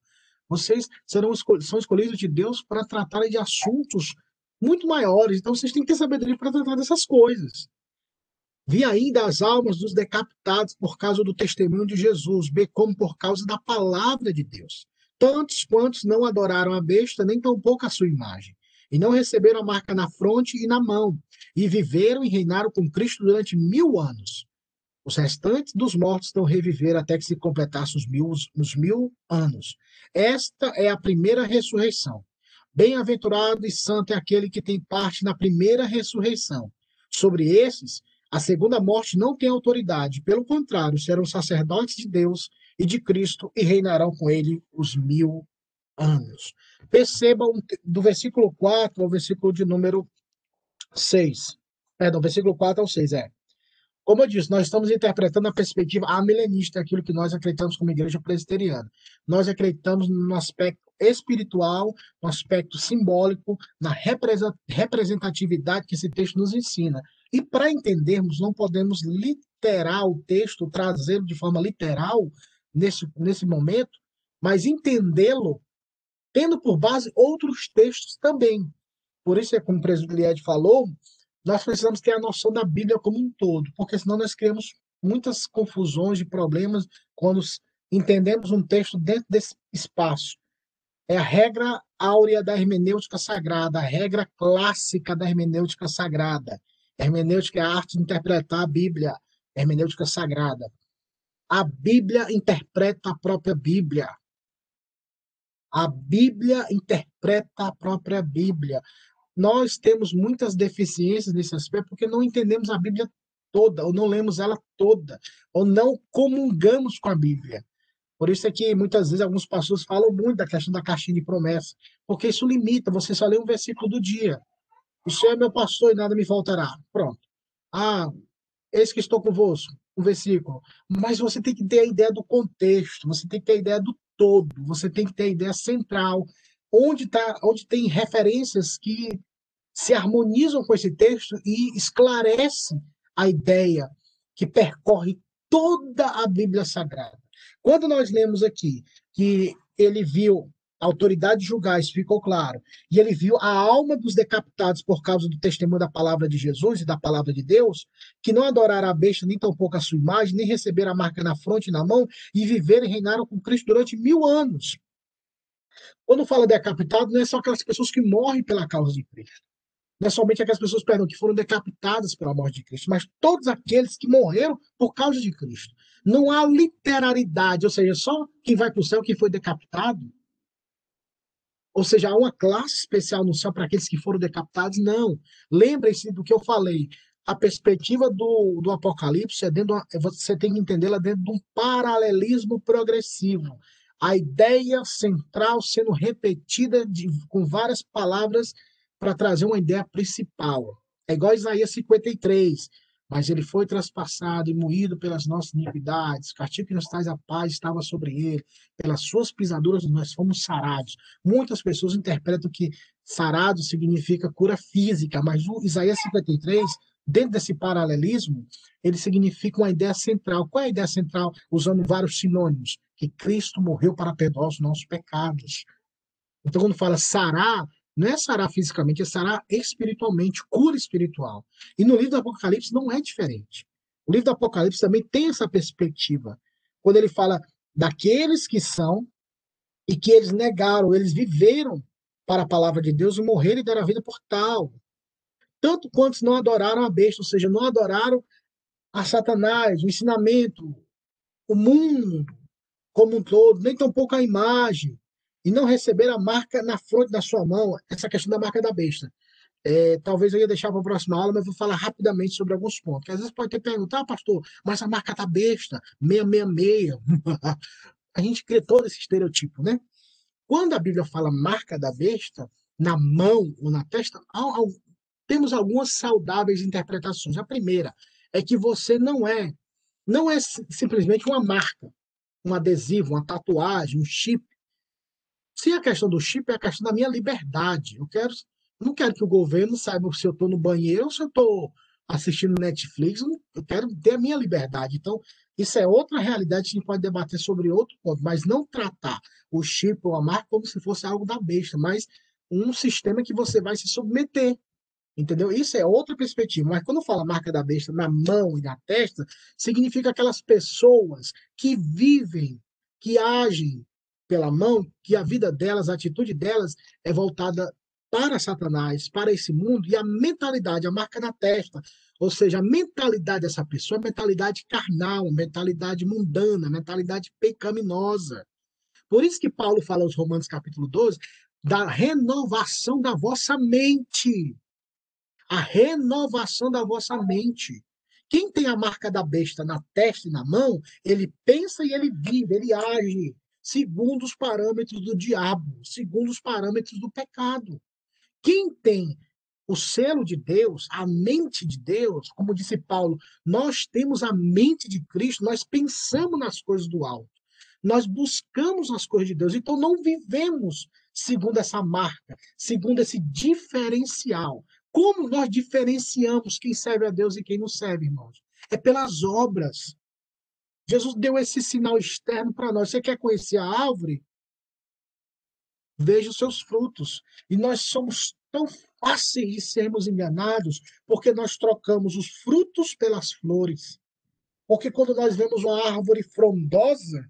Vocês serão são escolhidos de Deus para tratarem de assuntos muito maiores. Então vocês têm que ter sabedoria para tratar dessas coisas. Vi ainda as almas dos decapitados por causa do testemunho de Jesus, bem como por causa da palavra de Deus. Tantos quantos não adoraram a besta, nem tampouco a sua imagem, e não receberam a marca na fronte e na mão, e viveram e reinaram com Cristo durante mil anos. Os restantes dos mortos não reviveram até que se completassem os mil, os mil anos. Esta é a primeira ressurreição. Bem-aventurado e santo é aquele que tem parte na primeira ressurreição. Sobre esses, a segunda morte não tem autoridade, pelo contrário, serão sacerdotes de Deus e de Cristo e reinarão com ele os mil anos. Percebam do versículo 4 ao versículo de número 6. Perdão, versículo 4 ao 6, é. Como eu disse, nós estamos interpretando a perspectiva amilenista, aquilo que nós acreditamos como igreja presbiteriana. Nós acreditamos no aspecto espiritual, no aspecto simbólico, na representatividade que esse texto nos ensina. E para entendermos, não podemos literar o texto, trazê-lo de forma literal nesse, nesse momento, mas entendê-lo tendo por base outros textos também. Por isso é como o presidente Lied falou, nós precisamos ter a noção da Bíblia como um todo, porque senão nós criamos muitas confusões e problemas quando entendemos um texto dentro desse espaço. É a regra áurea da hermenêutica sagrada, a regra clássica da hermenêutica sagrada. Hermenêutica é a arte de interpretar a Bíblia, hermenêutica sagrada. A Bíblia interpreta a própria Bíblia. A Bíblia interpreta a própria Bíblia nós temos muitas deficiências nesse aspecto porque não entendemos a Bíblia toda, ou não lemos ela toda, ou não comungamos com a Bíblia. Por isso é que muitas vezes alguns pastores falam muito da questão da caixinha de promessa, porque isso limita, você só lê um versículo do dia. O Senhor é meu pastor e nada me faltará. Pronto. Ah, eis que estou convosco, um versículo. Mas você tem que ter a ideia do contexto, você tem que ter a ideia do todo, você tem que ter a ideia central, onde, tá, onde tem referências que se harmonizam com esse texto e esclarece a ideia que percorre toda a Bíblia Sagrada. Quando nós lemos aqui que ele viu a autoridade julgar, isso ficou claro, e ele viu a alma dos decapitados por causa do testemunho da palavra de Jesus e da palavra de Deus, que não adoraram a besta, nem tampouco a sua imagem, nem receberam a marca na fronte e na mão, e viveram e reinaram com Cristo durante mil anos. Quando fala decapitado, não é só aquelas pessoas que morrem pela causa de Cristo. Não é somente aquelas pessoas, perdão, que foram decapitadas pela morte de Cristo, mas todos aqueles que morreram por causa de Cristo. Não há literalidade, ou seja, só quem vai para o céu, quem foi decapitado. Ou seja, há uma classe especial no céu para aqueles que foram decapitados? Não. Lembrem-se do que eu falei. A perspectiva do, do Apocalipse é dentro, você tem que entendê-la dentro de um paralelismo progressivo. A ideia central sendo repetida de, com várias palavras para trazer uma ideia principal. É igual Isaías 53. Mas ele foi traspassado e moído pelas nossas iniquidades, castigo que nos traz a paz estava sobre ele, pelas suas pisaduras nós fomos sarados. Muitas pessoas interpretam que sarado significa cura física, mas o Isaías 53, dentro desse paralelismo, ele significa uma ideia central. Qual é a ideia central? Usando vários sinônimos, que Cristo morreu para perdoar os nossos pecados. Então, quando fala sarar, não é sarar fisicamente, é sarar espiritualmente, cura espiritual. E no livro do Apocalipse não é diferente. O livro do Apocalipse também tem essa perspectiva. Quando ele fala daqueles que são e que eles negaram, eles viveram para a palavra de Deus e morreram e deram a vida por tal. Tanto quantos não adoraram a besta, ou seja, não adoraram a Satanás, o ensinamento, o mundo como um todo, nem tampouco a imagem, e não receber a marca na fronte da sua mão, essa questão da marca da besta. É, talvez eu ia deixar para a próxima aula, mas vou falar rapidamente sobre alguns pontos. Que às vezes pode ter perguntado, ah, pastor, mas a marca da besta, 666. a gente cria todo esse estereotipo, né? Quando a Bíblia fala marca da besta, na mão ou na testa, temos algumas saudáveis interpretações. A primeira é que você não é, não é simplesmente uma marca, um adesivo, uma tatuagem, um chip se a questão do chip é a questão da minha liberdade. Eu quero, não quero que o governo saiba se eu estou no banheiro ou se eu estou assistindo Netflix. Eu quero ter a minha liberdade. Então, isso é outra realidade que a gente pode debater sobre outro ponto, mas não tratar o chip ou a marca como se fosse algo da besta, mas um sistema que você vai se submeter. Entendeu? Isso é outra perspectiva. Mas quando fala marca da besta na mão e na testa, significa aquelas pessoas que vivem, que agem pela mão, que a vida delas, a atitude delas é voltada para Satanás, para esse mundo, e a mentalidade, a marca na testa, ou seja, a mentalidade dessa pessoa é mentalidade carnal, mentalidade mundana, mentalidade pecaminosa. Por isso que Paulo fala aos Romanos capítulo 12 da renovação da vossa mente. A renovação da vossa mente. Quem tem a marca da besta na testa e na mão, ele pensa e ele vive, ele age segundo os parâmetros do diabo, segundo os parâmetros do pecado. Quem tem o selo de Deus, a mente de Deus, como disse Paulo, nós temos a mente de Cristo, nós pensamos nas coisas do alto, nós buscamos as coisas de Deus, então não vivemos segundo essa marca, segundo esse diferencial. Como nós diferenciamos quem serve a Deus e quem não serve, irmãos? É pelas obras. Jesus deu esse sinal externo para nós. Você quer conhecer a árvore? Veja os seus frutos. E nós somos tão fáceis de sermos enganados porque nós trocamos os frutos pelas flores. Porque quando nós vemos uma árvore frondosa,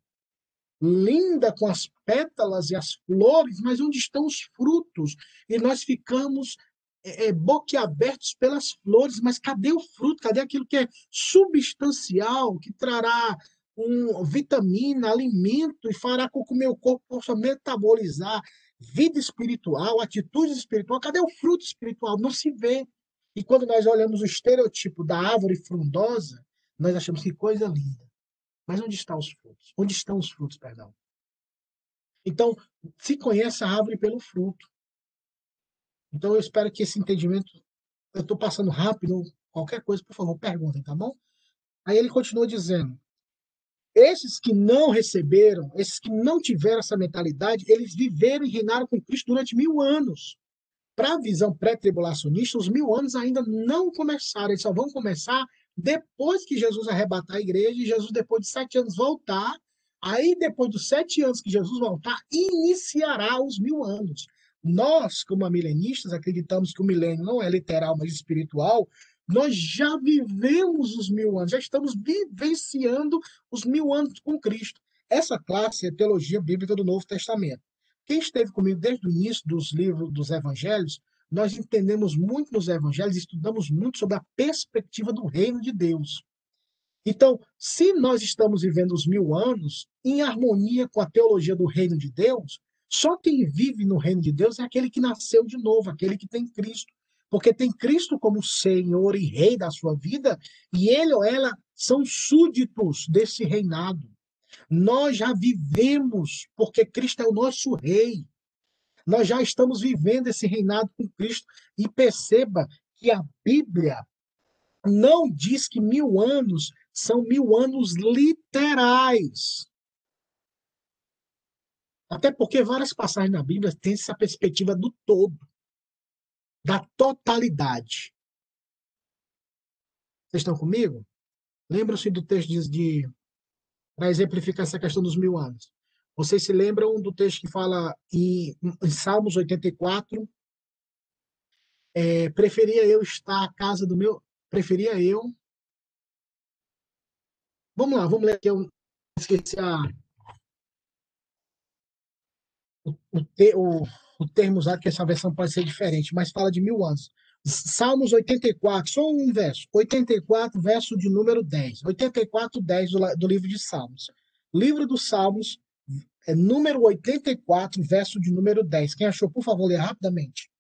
linda com as pétalas e as flores, mas onde estão os frutos? E nós ficamos é, é, boquiabertos pelas flores, mas cadê o fruto? Cadê aquilo que é substancial, que trará um, vitamina, alimento e fará com que o meu corpo possa metabolizar vida espiritual, atitude espiritual? Cadê o fruto espiritual? Não se vê. E quando nós olhamos o estereotipo da árvore frondosa, nós achamos que coisa linda. Mas onde estão os frutos? Onde estão os frutos, perdão? Então, se conhece a árvore pelo fruto. Então, eu espero que esse entendimento. Eu estou passando rápido, qualquer coisa, por favor, perguntem, tá bom? Aí ele continua dizendo: esses que não receberam, esses que não tiveram essa mentalidade, eles viveram e reinaram com Cristo durante mil anos. Para a visão pré-tribulacionista, os mil anos ainda não começaram, eles só vão começar depois que Jesus arrebatar a igreja e Jesus, depois de sete anos, voltar Aí, depois dos sete anos que Jesus voltar, iniciará os mil anos. Nós, como milenistas, acreditamos que o milênio não é literal, mas espiritual. Nós já vivemos os mil anos, já estamos vivenciando os mil anos com Cristo. Essa classe é teologia bíblica do Novo Testamento. Quem esteve comigo desde o início dos livros dos evangelhos, nós entendemos muito nos evangelhos, estudamos muito sobre a perspectiva do reino de Deus. Então, se nós estamos vivendo os mil anos em harmonia com a teologia do reino de Deus, só quem vive no reino de Deus é aquele que nasceu de novo, aquele que tem Cristo. Porque tem Cristo como Senhor e Rei da sua vida, e ele ou ela são súditos desse reinado. Nós já vivemos, porque Cristo é o nosso Rei. Nós já estamos vivendo esse reinado com Cristo. E perceba que a Bíblia não diz que mil anos são mil anos literais. Até porque várias passagens na Bíblia têm essa perspectiva do todo, da totalidade. Vocês estão comigo? Lembram-se do texto de, de para exemplificar essa questão dos mil anos. Vocês se lembram do texto que fala em, em Salmos 84? É, preferia eu estar à casa do meu. Preferia eu. Vamos lá, vamos ler aqui. Eu esqueci a, o, o, o termo usado, que essa versão pode ser diferente, mas fala de mil anos. Salmos 84, só um verso. 84, verso de número 10. 84, 10 do, do livro de Salmos. Livro dos Salmos, é número 84, verso de número 10. Quem achou, por favor, lê rapidamente.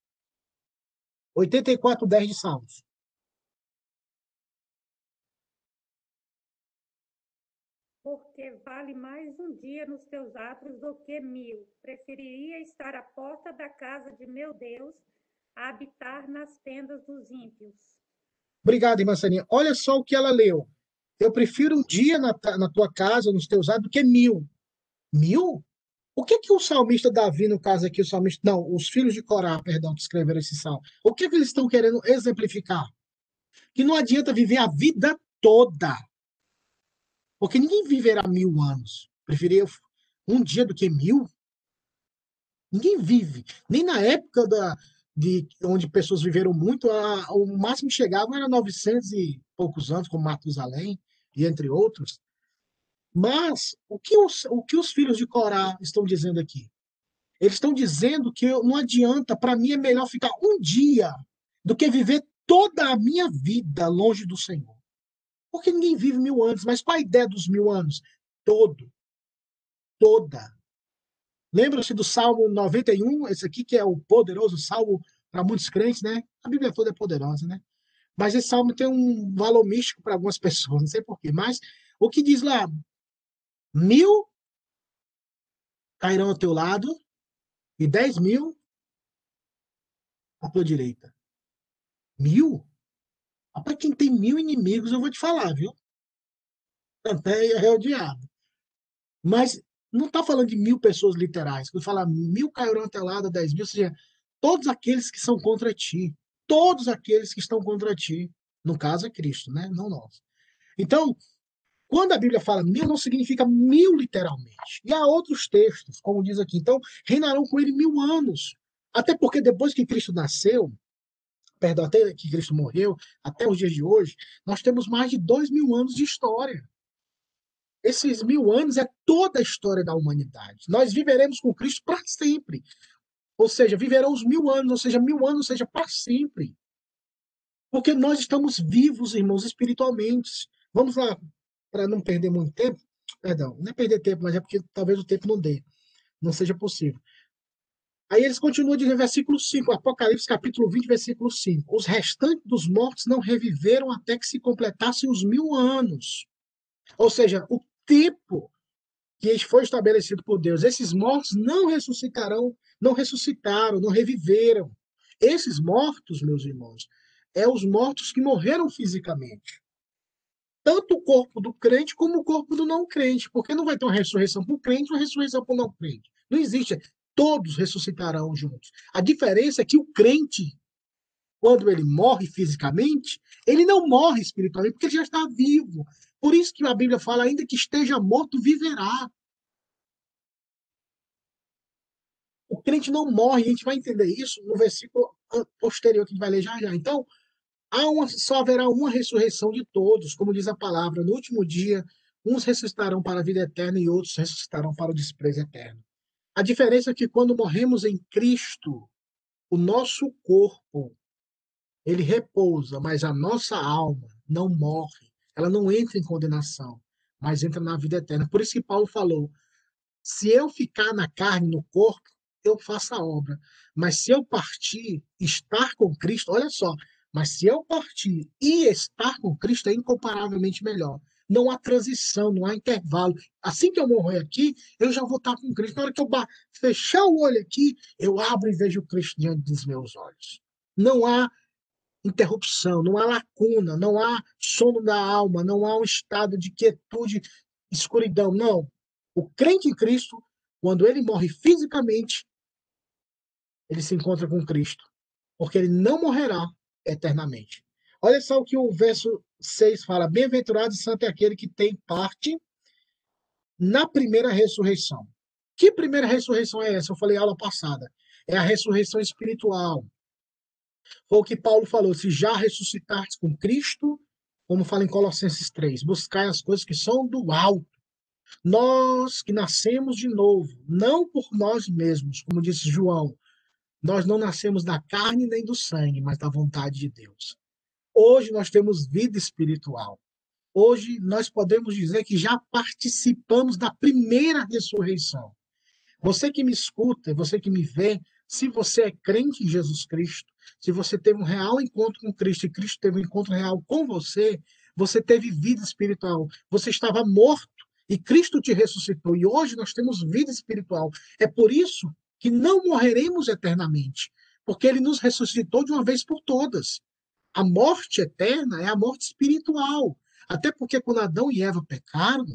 84, 10 de Salmos. Porque vale mais um dia nos teus atos do que mil. Preferiria estar à porta da casa de meu Deus a habitar nas tendas dos ímpios. Obrigado, irmã Saninha. Olha só o que ela leu. Eu prefiro um dia na, na tua casa, nos teus atos, do que mil. Mil? O que que o salmista Davi, no caso aqui, o salmista, não, os filhos de Corá, perdão, que escreveram esse salmo, o que que eles estão querendo exemplificar? Que não adianta viver a vida toda porque ninguém viverá mil anos. Preferia um dia do que mil. Ninguém vive. Nem na época da, de onde pessoas viveram muito, a, o máximo que chegavam era 900 e poucos anos, como Matusalém, e entre outros. Mas o que os, o que os filhos de Corá estão dizendo aqui? Eles estão dizendo que não adianta, para mim é melhor ficar um dia do que viver toda a minha vida longe do Senhor. Porque ninguém vive mil anos. Mas qual a ideia dos mil anos? Todo. Toda. Lembra-se do Salmo 91, esse aqui que é o poderoso salmo para muitos crentes, né? A Bíblia toda é poderosa, né? Mas esse salmo tem um valor místico para algumas pessoas, não sei porquê. Mas o que diz lá? Mil cairão ao teu lado e dez mil à tua direita. Mil? Rapaz, quem tem mil inimigos, eu vou te falar, viu? Até é odiado. Mas não está falando de mil pessoas literais. Quando fala mil cairão lá, dez mil, ou seja, todos aqueles que são contra ti. Todos aqueles que estão contra ti. No caso é Cristo, né? Não nós. Então, quando a Bíblia fala mil, não significa mil literalmente. E há outros textos, como diz aqui. Então, reinarão com ele mil anos. Até porque depois que Cristo nasceu, perdão, até que Cristo morreu, até os dias de hoje, nós temos mais de dois mil anos de história. Esses mil anos é toda a história da humanidade. Nós viveremos com Cristo para sempre. Ou seja, viverão os mil anos, ou seja, mil anos, seja, para sempre. Porque nós estamos vivos, irmãos, espiritualmente. Vamos lá, para não perder muito tempo. Perdão, não é perder tempo, mas é porque talvez o tempo não dê. Não seja possível. Aí eles continuam dizendo, versículo 5, Apocalipse capítulo 20, versículo 5. Os restantes dos mortos não reviveram até que se completassem os mil anos. Ou seja, o tempo que foi estabelecido por Deus. Esses mortos não ressuscitarão, não ressuscitaram, não reviveram. Esses mortos, meus irmãos, é os mortos que morreram fisicamente. Tanto o corpo do crente como o corpo do não crente, porque não vai ter uma ressurreição para o crente uma ressurreição para o não crente. Não existe todos ressuscitarão juntos. A diferença é que o crente, quando ele morre fisicamente, ele não morre espiritualmente, porque ele já está vivo. Por isso que a Bíblia fala, ainda que esteja morto, viverá. O crente não morre, a gente vai entender isso no versículo posterior que a gente vai ler já já. Então, há uma, só haverá uma ressurreição de todos, como diz a palavra, no último dia, uns ressuscitarão para a vida eterna e outros ressuscitarão para o desprezo eterno. A diferença é que quando morremos em Cristo, o nosso corpo ele repousa, mas a nossa alma não morre. Ela não entra em condenação, mas entra na vida eterna. Por isso que Paulo falou: se eu ficar na carne, no corpo, eu faço a obra. Mas se eu partir, estar com Cristo, olha só, mas se eu partir e estar com Cristo é incomparavelmente melhor. Não há transição, não há intervalo. Assim que eu morrer aqui, eu já vou estar com Cristo. Na hora que eu fechar o olho aqui, eu abro e vejo Cristo diante dos meus olhos. Não há interrupção, não há lacuna, não há sono da alma, não há um estado de quietude, escuridão. Não. O crente em Cristo, quando ele morre fisicamente, ele se encontra com Cristo, porque ele não morrerá eternamente. Olha só o que o verso 6 fala: Bem-aventurado e santo é aquele que tem parte na primeira ressurreição. Que primeira ressurreição é essa? Eu falei aula passada. É a ressurreição espiritual. Foi o que Paulo falou: se já ressuscitaste com Cristo, como fala em Colossenses 3, buscai as coisas que são do alto. Nós que nascemos de novo, não por nós mesmos, como disse João, nós não nascemos da carne nem do sangue, mas da vontade de Deus. Hoje nós temos vida espiritual. Hoje nós podemos dizer que já participamos da primeira ressurreição. Você que me escuta, você que me vê, se você é crente em Jesus Cristo, se você teve um real encontro com Cristo e Cristo teve um encontro real com você, você teve vida espiritual. Você estava morto e Cristo te ressuscitou. E hoje nós temos vida espiritual. É por isso que não morreremos eternamente, porque ele nos ressuscitou de uma vez por todas. A morte eterna é a morte espiritual. Até porque quando Adão e Eva pecaram,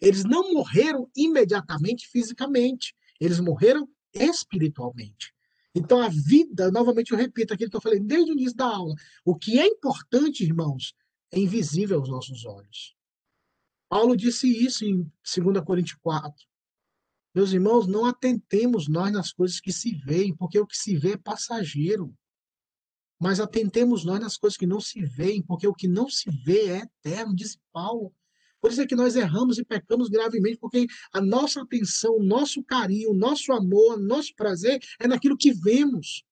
eles não morreram imediatamente fisicamente, eles morreram espiritualmente. Então a vida, novamente eu repito aquilo que eu falei desde o início da aula, o que é importante, irmãos, é invisível aos nossos olhos. Paulo disse isso em 2 Coríntios 4. Meus irmãos, não atentemos nós nas coisas que se veem, porque o que se vê é passageiro. Mas atentemos nós nas coisas que não se veem, porque o que não se vê é eterno, diz Paulo. Por isso é que nós erramos e pecamos gravemente, porque a nossa atenção, o nosso carinho, o nosso amor, o nosso prazer é naquilo que vemos.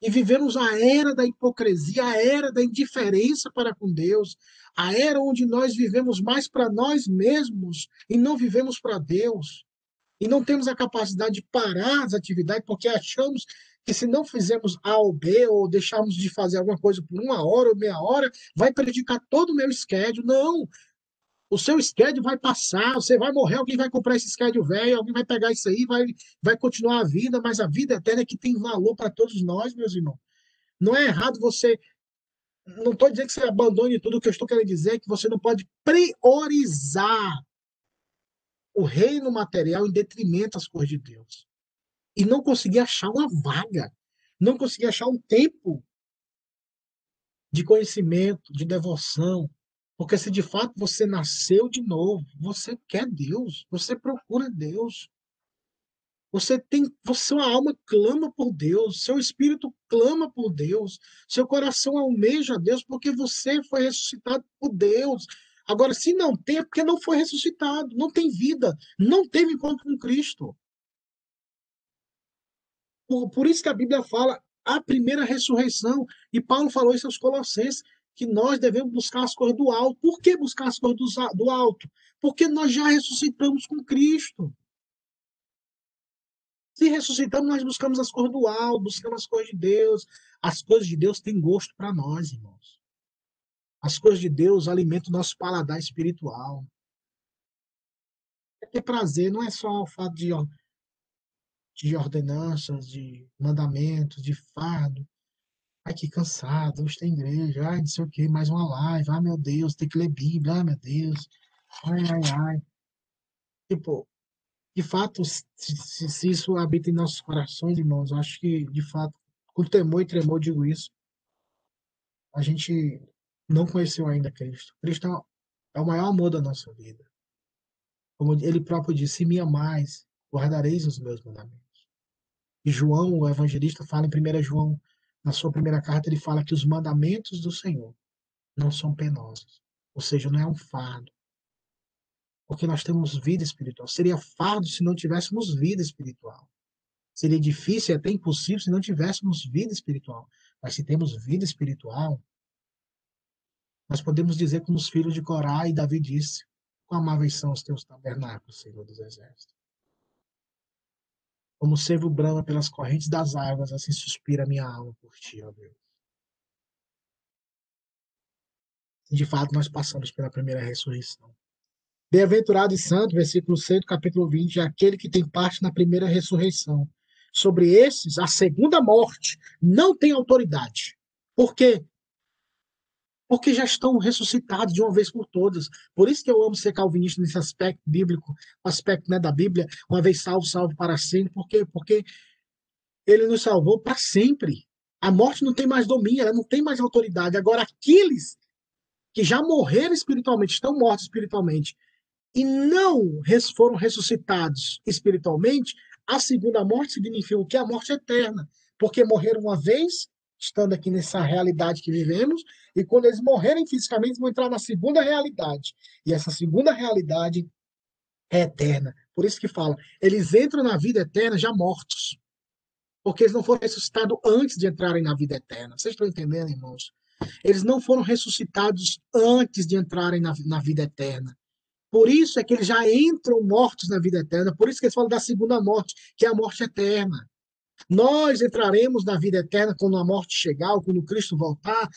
E vivemos a era da hipocrisia, a era da indiferença para com Deus, a era onde nós vivemos mais para nós mesmos e não vivemos para Deus e não temos a capacidade de parar as atividades porque achamos que se não fizermos A ou B ou deixarmos de fazer alguma coisa por uma hora ou meia hora, vai prejudicar todo o meu schedule. Não! O seu schedule vai passar, você vai morrer, alguém vai comprar esse schedule velho, alguém vai pegar isso aí, vai, vai continuar a vida, mas a vida eterna é que tem valor para todos nós, meus irmãos. Não é errado você. Não estou dizendo que você abandone tudo, o que eu estou querendo dizer é que você não pode priorizar o reino material em detrimento às coisas de Deus. E não conseguir achar uma vaga, não conseguir achar um tempo de conhecimento, de devoção. Porque se de fato você nasceu de novo, você quer Deus, você procura Deus. Você tem, sua alma clama por Deus, seu espírito clama por Deus, seu coração almeja Deus porque você foi ressuscitado por Deus. Agora, se não tem, é porque não foi ressuscitado, não tem vida, não teve encontro com Cristo. Por, isso que a Bíblia fala a primeira ressurreição. E Paulo falou isso aos Colossenses, que nós devemos buscar as coisas do alto. Por que buscar as coisas do, alto? Porque nós já ressuscitamos com Cristo. Se ressuscitamos, nós buscamos as coisas do alto, buscamos as coisas de Deus. As coisas de Deus têm gosto para nós, irmãos. As coisas de Deus alimentam o nosso paladar espiritual. É ter prazer não é só o fato de, de ordenanças, de mandamentos, de fardo. Ai, que cansado, hoje tem igreja, ai, não sei o que, mais uma live, ai, meu Deus, tem que ler Bíblia, ai, meu Deus, ai, ai, ai. Tipo, de fato, se, se isso habita em nossos corações, irmãos, acho que, de fato, com temor e tremor digo isso, a gente não conheceu ainda Cristo. Cristo é o maior amor da nossa vida. Como ele próprio disse, se me amais, guardareis os meus mandamentos. João, o evangelista, fala em 1 João, na sua primeira carta, ele fala que os mandamentos do Senhor não são penosos. Ou seja, não é um fardo. Porque nós temos vida espiritual. Seria fardo se não tivéssemos vida espiritual. Seria difícil e até impossível se não tivéssemos vida espiritual. Mas se temos vida espiritual, nós podemos dizer como os filhos de Corá e Davi disse: Quão amáveis são os teus tabernáculos, Senhor dos Exércitos. Como o cervo brama pelas correntes das águas, assim suspira minha alma por ti, ó Deus. De fato, nós passamos pela primeira ressurreição. Bem-aventurado e santo, versículo 6 capítulo 20, é aquele que tem parte na primeira ressurreição. Sobre esses, a segunda morte não tem autoridade. Por quê? Porque já estão ressuscitados de uma vez por todas. Por isso que eu amo ser calvinista nesse aspecto bíblico, aspecto né, da Bíblia, uma vez salvo, salvo para sempre. Por quê? Porque ele nos salvou para sempre. A morte não tem mais domínio, ela não tem mais autoridade. Agora, aqueles que já morreram espiritualmente, estão mortos espiritualmente, e não foram ressuscitados espiritualmente, a segunda morte significa o que? A morte eterna. Porque morreram uma vez, estando aqui nessa realidade que vivemos, e quando eles morrerem fisicamente, vão entrar na segunda realidade. E essa segunda realidade é eterna. Por isso que fala, eles entram na vida eterna já mortos. Porque eles não foram ressuscitados antes de entrarem na vida eterna. Vocês estão entendendo, irmãos? Eles não foram ressuscitados antes de entrarem na, na vida eterna. Por isso é que eles já entram mortos na vida eterna. Por isso que eles falam da segunda morte, que é a morte eterna. Nós entraremos na vida eterna quando a morte chegar, ou quando Cristo voltar,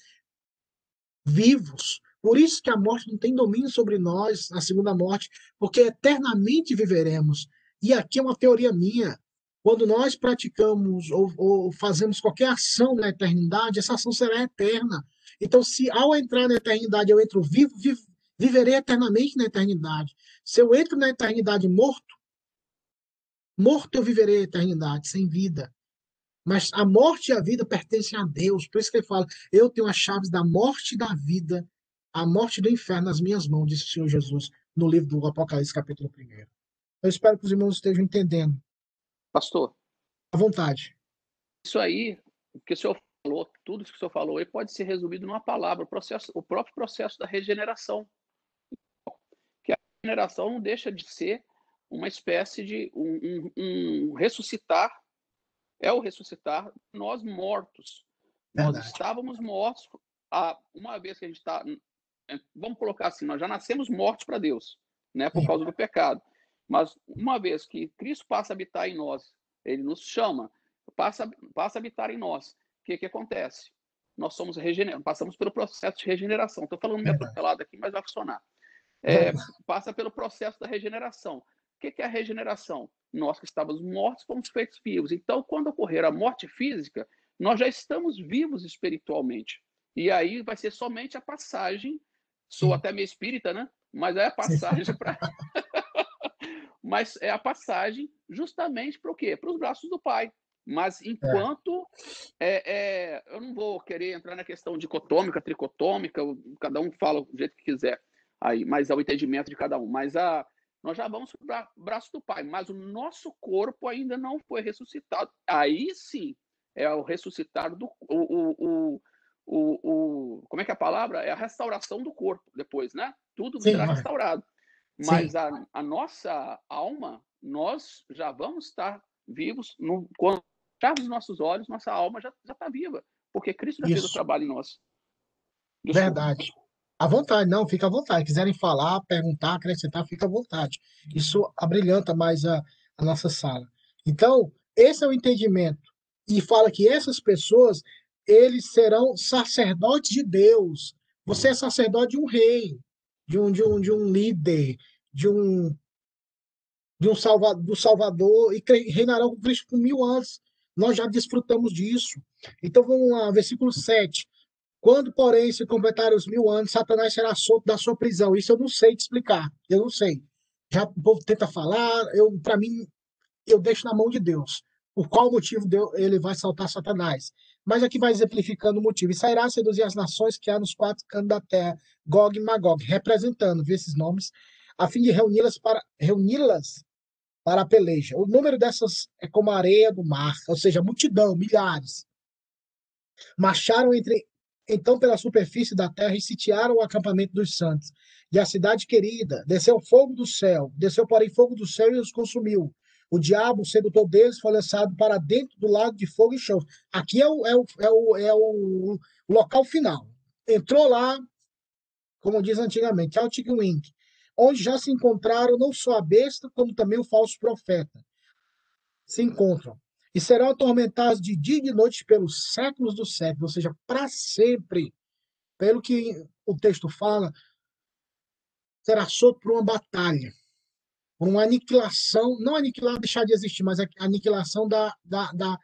vivos. Por isso que a morte não tem domínio sobre nós, a segunda morte, porque eternamente viveremos. E aqui é uma teoria minha. Quando nós praticamos ou, ou fazemos qualquer ação na eternidade, essa ação será eterna. Então, se ao entrar na eternidade eu entro vivo, vivo viverei eternamente na eternidade. Se eu entro na eternidade morto, morto eu viverei a eternidade, sem vida. Mas a morte e a vida pertencem a Deus. Por isso que ele fala: Eu tenho as chaves da morte e da vida, a morte do inferno nas minhas mãos, disse o Senhor Jesus no livro do Apocalipse, capítulo 1. Eu espero que os irmãos estejam entendendo. Pastor. À vontade. Isso aí, o que o senhor falou, tudo que o senhor falou aí pode ser resumido numa palavra, o, processo, o próprio processo da regeneração. Que a regeneração não deixa de ser uma espécie de um, um, um ressuscitar é o ressuscitar nós mortos. Verdade. Nós estávamos mortos a, uma vez que a gente está. É, vamos colocar assim, nós já nascemos mortos para Deus, né, por Sim. causa do pecado. Mas uma vez que Cristo passa a habitar em nós, ele nos chama, passa, passa a habitar em nós. O que, que acontece? Nós somos regenerados, passamos pelo processo de regeneração. Estou falando meio atropelado aqui, mas vai funcionar. É, passa pelo processo da regeneração. O que, que é a regeneração? nós que estávamos mortos fomos feitos vivos. Então, quando ocorrer a morte física, nós já estamos vivos espiritualmente. E aí vai ser somente a passagem. Sou Sim. até meio espírita, né? Mas é a passagem para. Mas é a passagem justamente para o quê? Para os braços do Pai. Mas enquanto é. É, é, eu não vou querer entrar na questão dicotômica, tricotômica, cada um fala do jeito que quiser aí, mas é o entendimento de cada um. Mas a, nós já vamos para o braço do Pai, mas o nosso corpo ainda não foi ressuscitado. Aí sim é o ressuscitar do o, o, o, o, o como é que é a palavra? É a restauração do corpo depois, né? Tudo sim, será restaurado. Mas a, a, nossa alma, nós já vamos estar vivos no, quando fecharmos os nossos olhos, nossa alma já está viva, porque Cristo já Isso. fez o trabalho em nós. Desculpa. Verdade. À vontade, não, fica à vontade. Quiserem falar, perguntar, acrescentar, fica à vontade. Isso abrilhanta mais a, a nossa sala. Então, esse é o entendimento. E fala que essas pessoas, eles serão sacerdotes de Deus. Você é sacerdote de um rei, de um, de um, de um líder, de um de um salvador, do Salvador e reinarão com Cristo por mil anos. Nós já desfrutamos disso. Então vamos lá, versículo 7. Quando, porém, se completarem os mil anos, Satanás será solto da sua prisão. Isso eu não sei te explicar. Eu não sei. Já o povo tenta falar, eu para mim, eu deixo na mão de Deus. Por qual motivo Deus, ele vai soltar Satanás? Mas aqui vai exemplificando o motivo. E sairá a seduzir as nações que há nos quatro cantos da terra, Gog e Magog, representando, vê esses nomes, a fim de reuni-las para reuni-las para a peleja. O número dessas é como a areia do mar, ou seja, multidão, milhares. Marcharam entre então pela superfície da terra e sitiaram o acampamento dos santos. E a cidade querida desceu fogo do céu, desceu porém fogo do céu e os consumiu. O diabo, sedutor deles, foi lançado para dentro do lago de fogo e chão. Aqui é o, é o, é o, é o local final. Entrou lá, como diz antigamente, Wink, onde já se encontraram não só a besta, como também o falso profeta. Se encontram. E serão atormentados de dia e de noite pelos séculos dos séculos, ou seja, para sempre. Pelo que o texto fala, será solto por uma batalha uma aniquilação, não aniquilar, deixar de existir, mas a aniquilação da, da, da,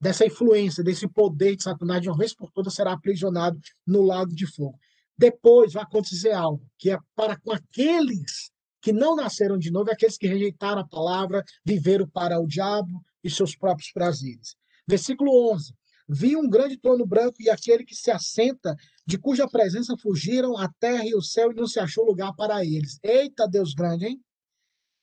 dessa influência, desse poder de Satanás, de uma vez por todas, será aprisionado no lago de fogo. Depois vai acontecer algo, que é para com aqueles que não nasceram de novo, aqueles que rejeitaram a palavra, viveram para o diabo e seus próprios prazeres. Versículo 11. Vi um grande trono branco e aquele que se assenta, de cuja presença fugiram a terra e o céu e não se achou lugar para eles. Eita Deus grande, hein?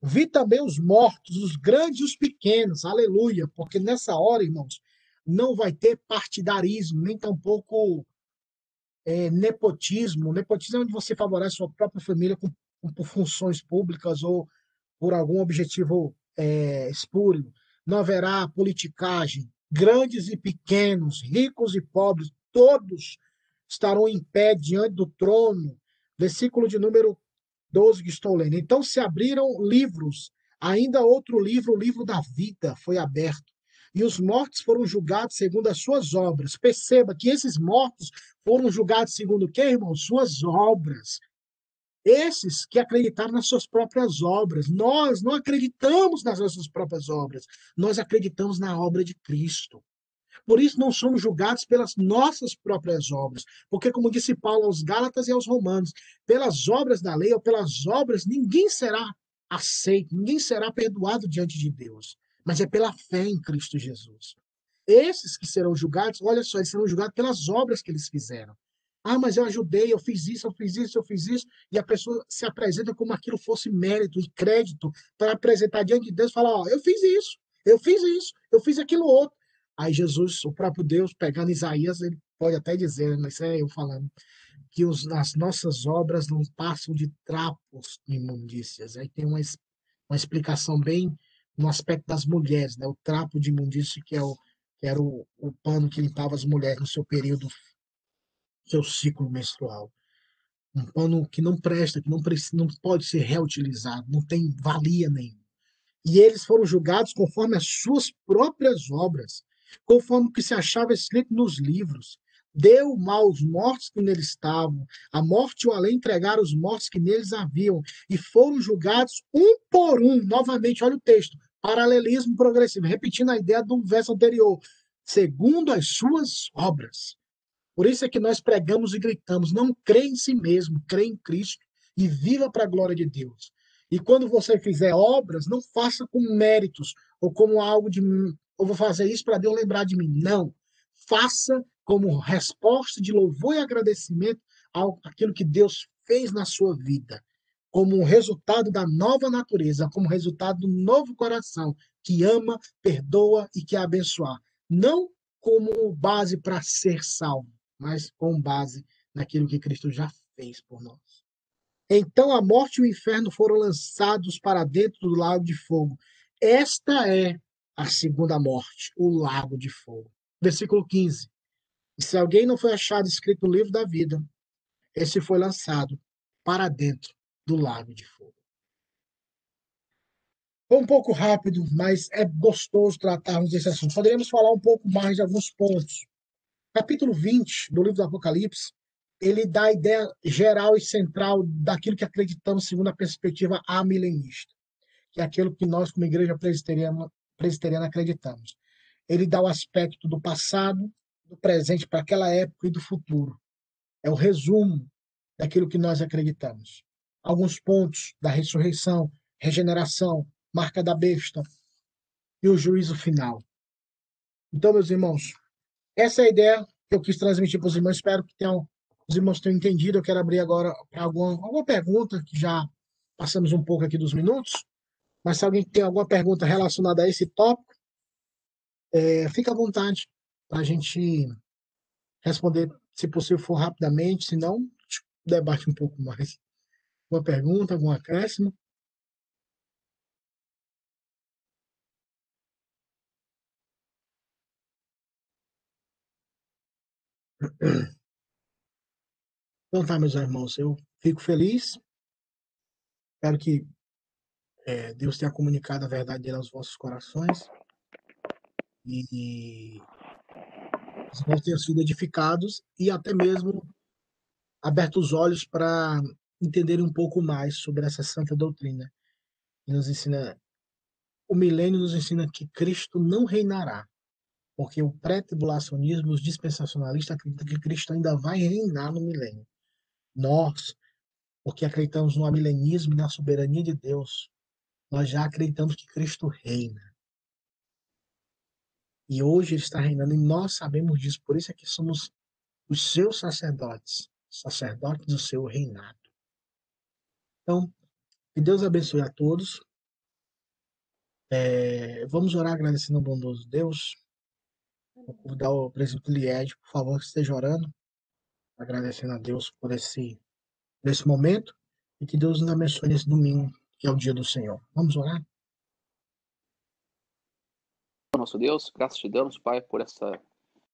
Vi também os mortos, os grandes e os pequenos, aleluia, porque nessa hora, irmãos, não vai ter partidarismo, nem tampouco é, nepotismo. Nepotismo é onde você favorece sua própria família com, com, por funções públicas ou por algum objetivo é, espúrio. Não haverá politicagem. Grandes e pequenos, ricos e pobres, todos estarão em pé diante do trono. Versículo de número 12 que estou lendo. Então se abriram livros, ainda outro livro, o livro da vida, foi aberto. E os mortos foram julgados segundo as suas obras. Perceba que esses mortos foram julgados segundo o que, irmão? Suas obras. Esses que acreditaram nas suas próprias obras. Nós não acreditamos nas nossas próprias obras. Nós acreditamos na obra de Cristo. Por isso não somos julgados pelas nossas próprias obras, porque como disse Paulo aos Gálatas e aos Romanos, pelas obras da lei ou pelas obras ninguém será aceito, ninguém será perdoado diante de Deus, mas é pela fé em Cristo Jesus. Esses que serão julgados, olha só, eles serão julgados pelas obras que eles fizeram. Ah, mas eu ajudei, eu fiz isso, eu fiz isso, eu fiz isso, e a pessoa se apresenta como aquilo fosse mérito e crédito para apresentar diante de Deus e falar: Ó, eu fiz isso, eu fiz isso, eu fiz aquilo outro. Aí Jesus, o próprio Deus, pegando Isaías, ele pode até dizer, mas é eu falando, que os, as nossas obras não passam de trapos imundícias. Aí tem uma, uma explicação bem no aspecto das mulheres, né? o trapo de imundícia, que, é o, que era o, o pano que limpava as mulheres no seu período, seu ciclo menstrual. Um pano que não presta, que não, não pode ser reutilizado, não tem valia nenhuma. E eles foram julgados conforme as suas próprias obras conforme o que se achava escrito nos livros. Deu mal aos mortos que neles estavam, a morte e o além entregaram os mortos que neles haviam, e foram julgados um por um. Novamente, olha o texto, paralelismo progressivo, repetindo a ideia do verso anterior, segundo as suas obras. Por isso é que nós pregamos e gritamos: não crê em si mesmo, crê em Cristo e viva para a glória de Deus. E quando você fizer obras, não faça com méritos ou como algo de ou vou fazer isso para Deus lembrar de mim. Não. Faça como resposta de louvor e agradecimento ao aquilo que Deus fez na sua vida, como resultado da nova natureza, como resultado do novo coração que ama, perdoa e quer abençoar. Não como base para ser salvo, mas com base naquilo que Cristo já fez por nós. Então a morte e o inferno foram lançados para dentro do lago de fogo. Esta é a segunda morte, o lago de fogo. Versículo 15. E se alguém não foi achado escrito no livro da vida, esse foi lançado para dentro do lago de fogo. Foi um pouco rápido, mas é gostoso tratarmos desse assunto. Poderíamos falar um pouco mais de alguns pontos. Capítulo 20 do livro do Apocalipse, ele dá a ideia geral e central daquilo que acreditamos segundo a perspectiva amilenista, que é aquilo que nós, como igreja presbiteriana, presbiteriana acreditamos. Ele dá o aspecto do passado, do presente para aquela época e do futuro. É o resumo daquilo que nós acreditamos. Alguns pontos da ressurreição, regeneração, marca da besta e o juízo final. Então, meus irmãos, essa é a ideia que eu quis transmitir para os irmãos. Espero que tenham, os irmãos tenham entendido. Eu quero abrir agora para alguma, alguma pergunta, que já passamos um pouco aqui dos minutos. Mas se alguém tem alguma pergunta relacionada a esse tópico, é, fica à vontade para a gente responder, se possível for rapidamente, se não, debate um pouco mais. Uma pergunta, algum acréscimo? Então tá, meus irmãos, eu fico feliz. Espero que é, Deus tenha comunicado a verdade dele aos vossos corações e os irmãos tenham sido edificados e até mesmo aberto os olhos para entenderem um pouco mais sobre essa santa doutrina. Que nos ensina, o milênio nos ensina que Cristo não reinará, porque o pré-tribulacionismo, os dispensacionalistas acreditam que Cristo ainda vai reinar no milênio. Nós, porque acreditamos no amilenismo e na soberania de Deus, nós já acreditamos que Cristo reina. E hoje ele está reinando e nós sabemos disso, por isso é que somos os seus sacerdotes, sacerdotes do seu reinado. Então, que Deus abençoe a todos. É, vamos orar agradecendo ao bondoso Deus. Convidar o presidente Lied, por favor, que esteja orando, agradecendo a Deus por esse, por esse momento e que Deus nos abençoe nesse domingo, que é o dia do Senhor. Vamos orar? Nosso Deus, graças te damos, Pai, por essa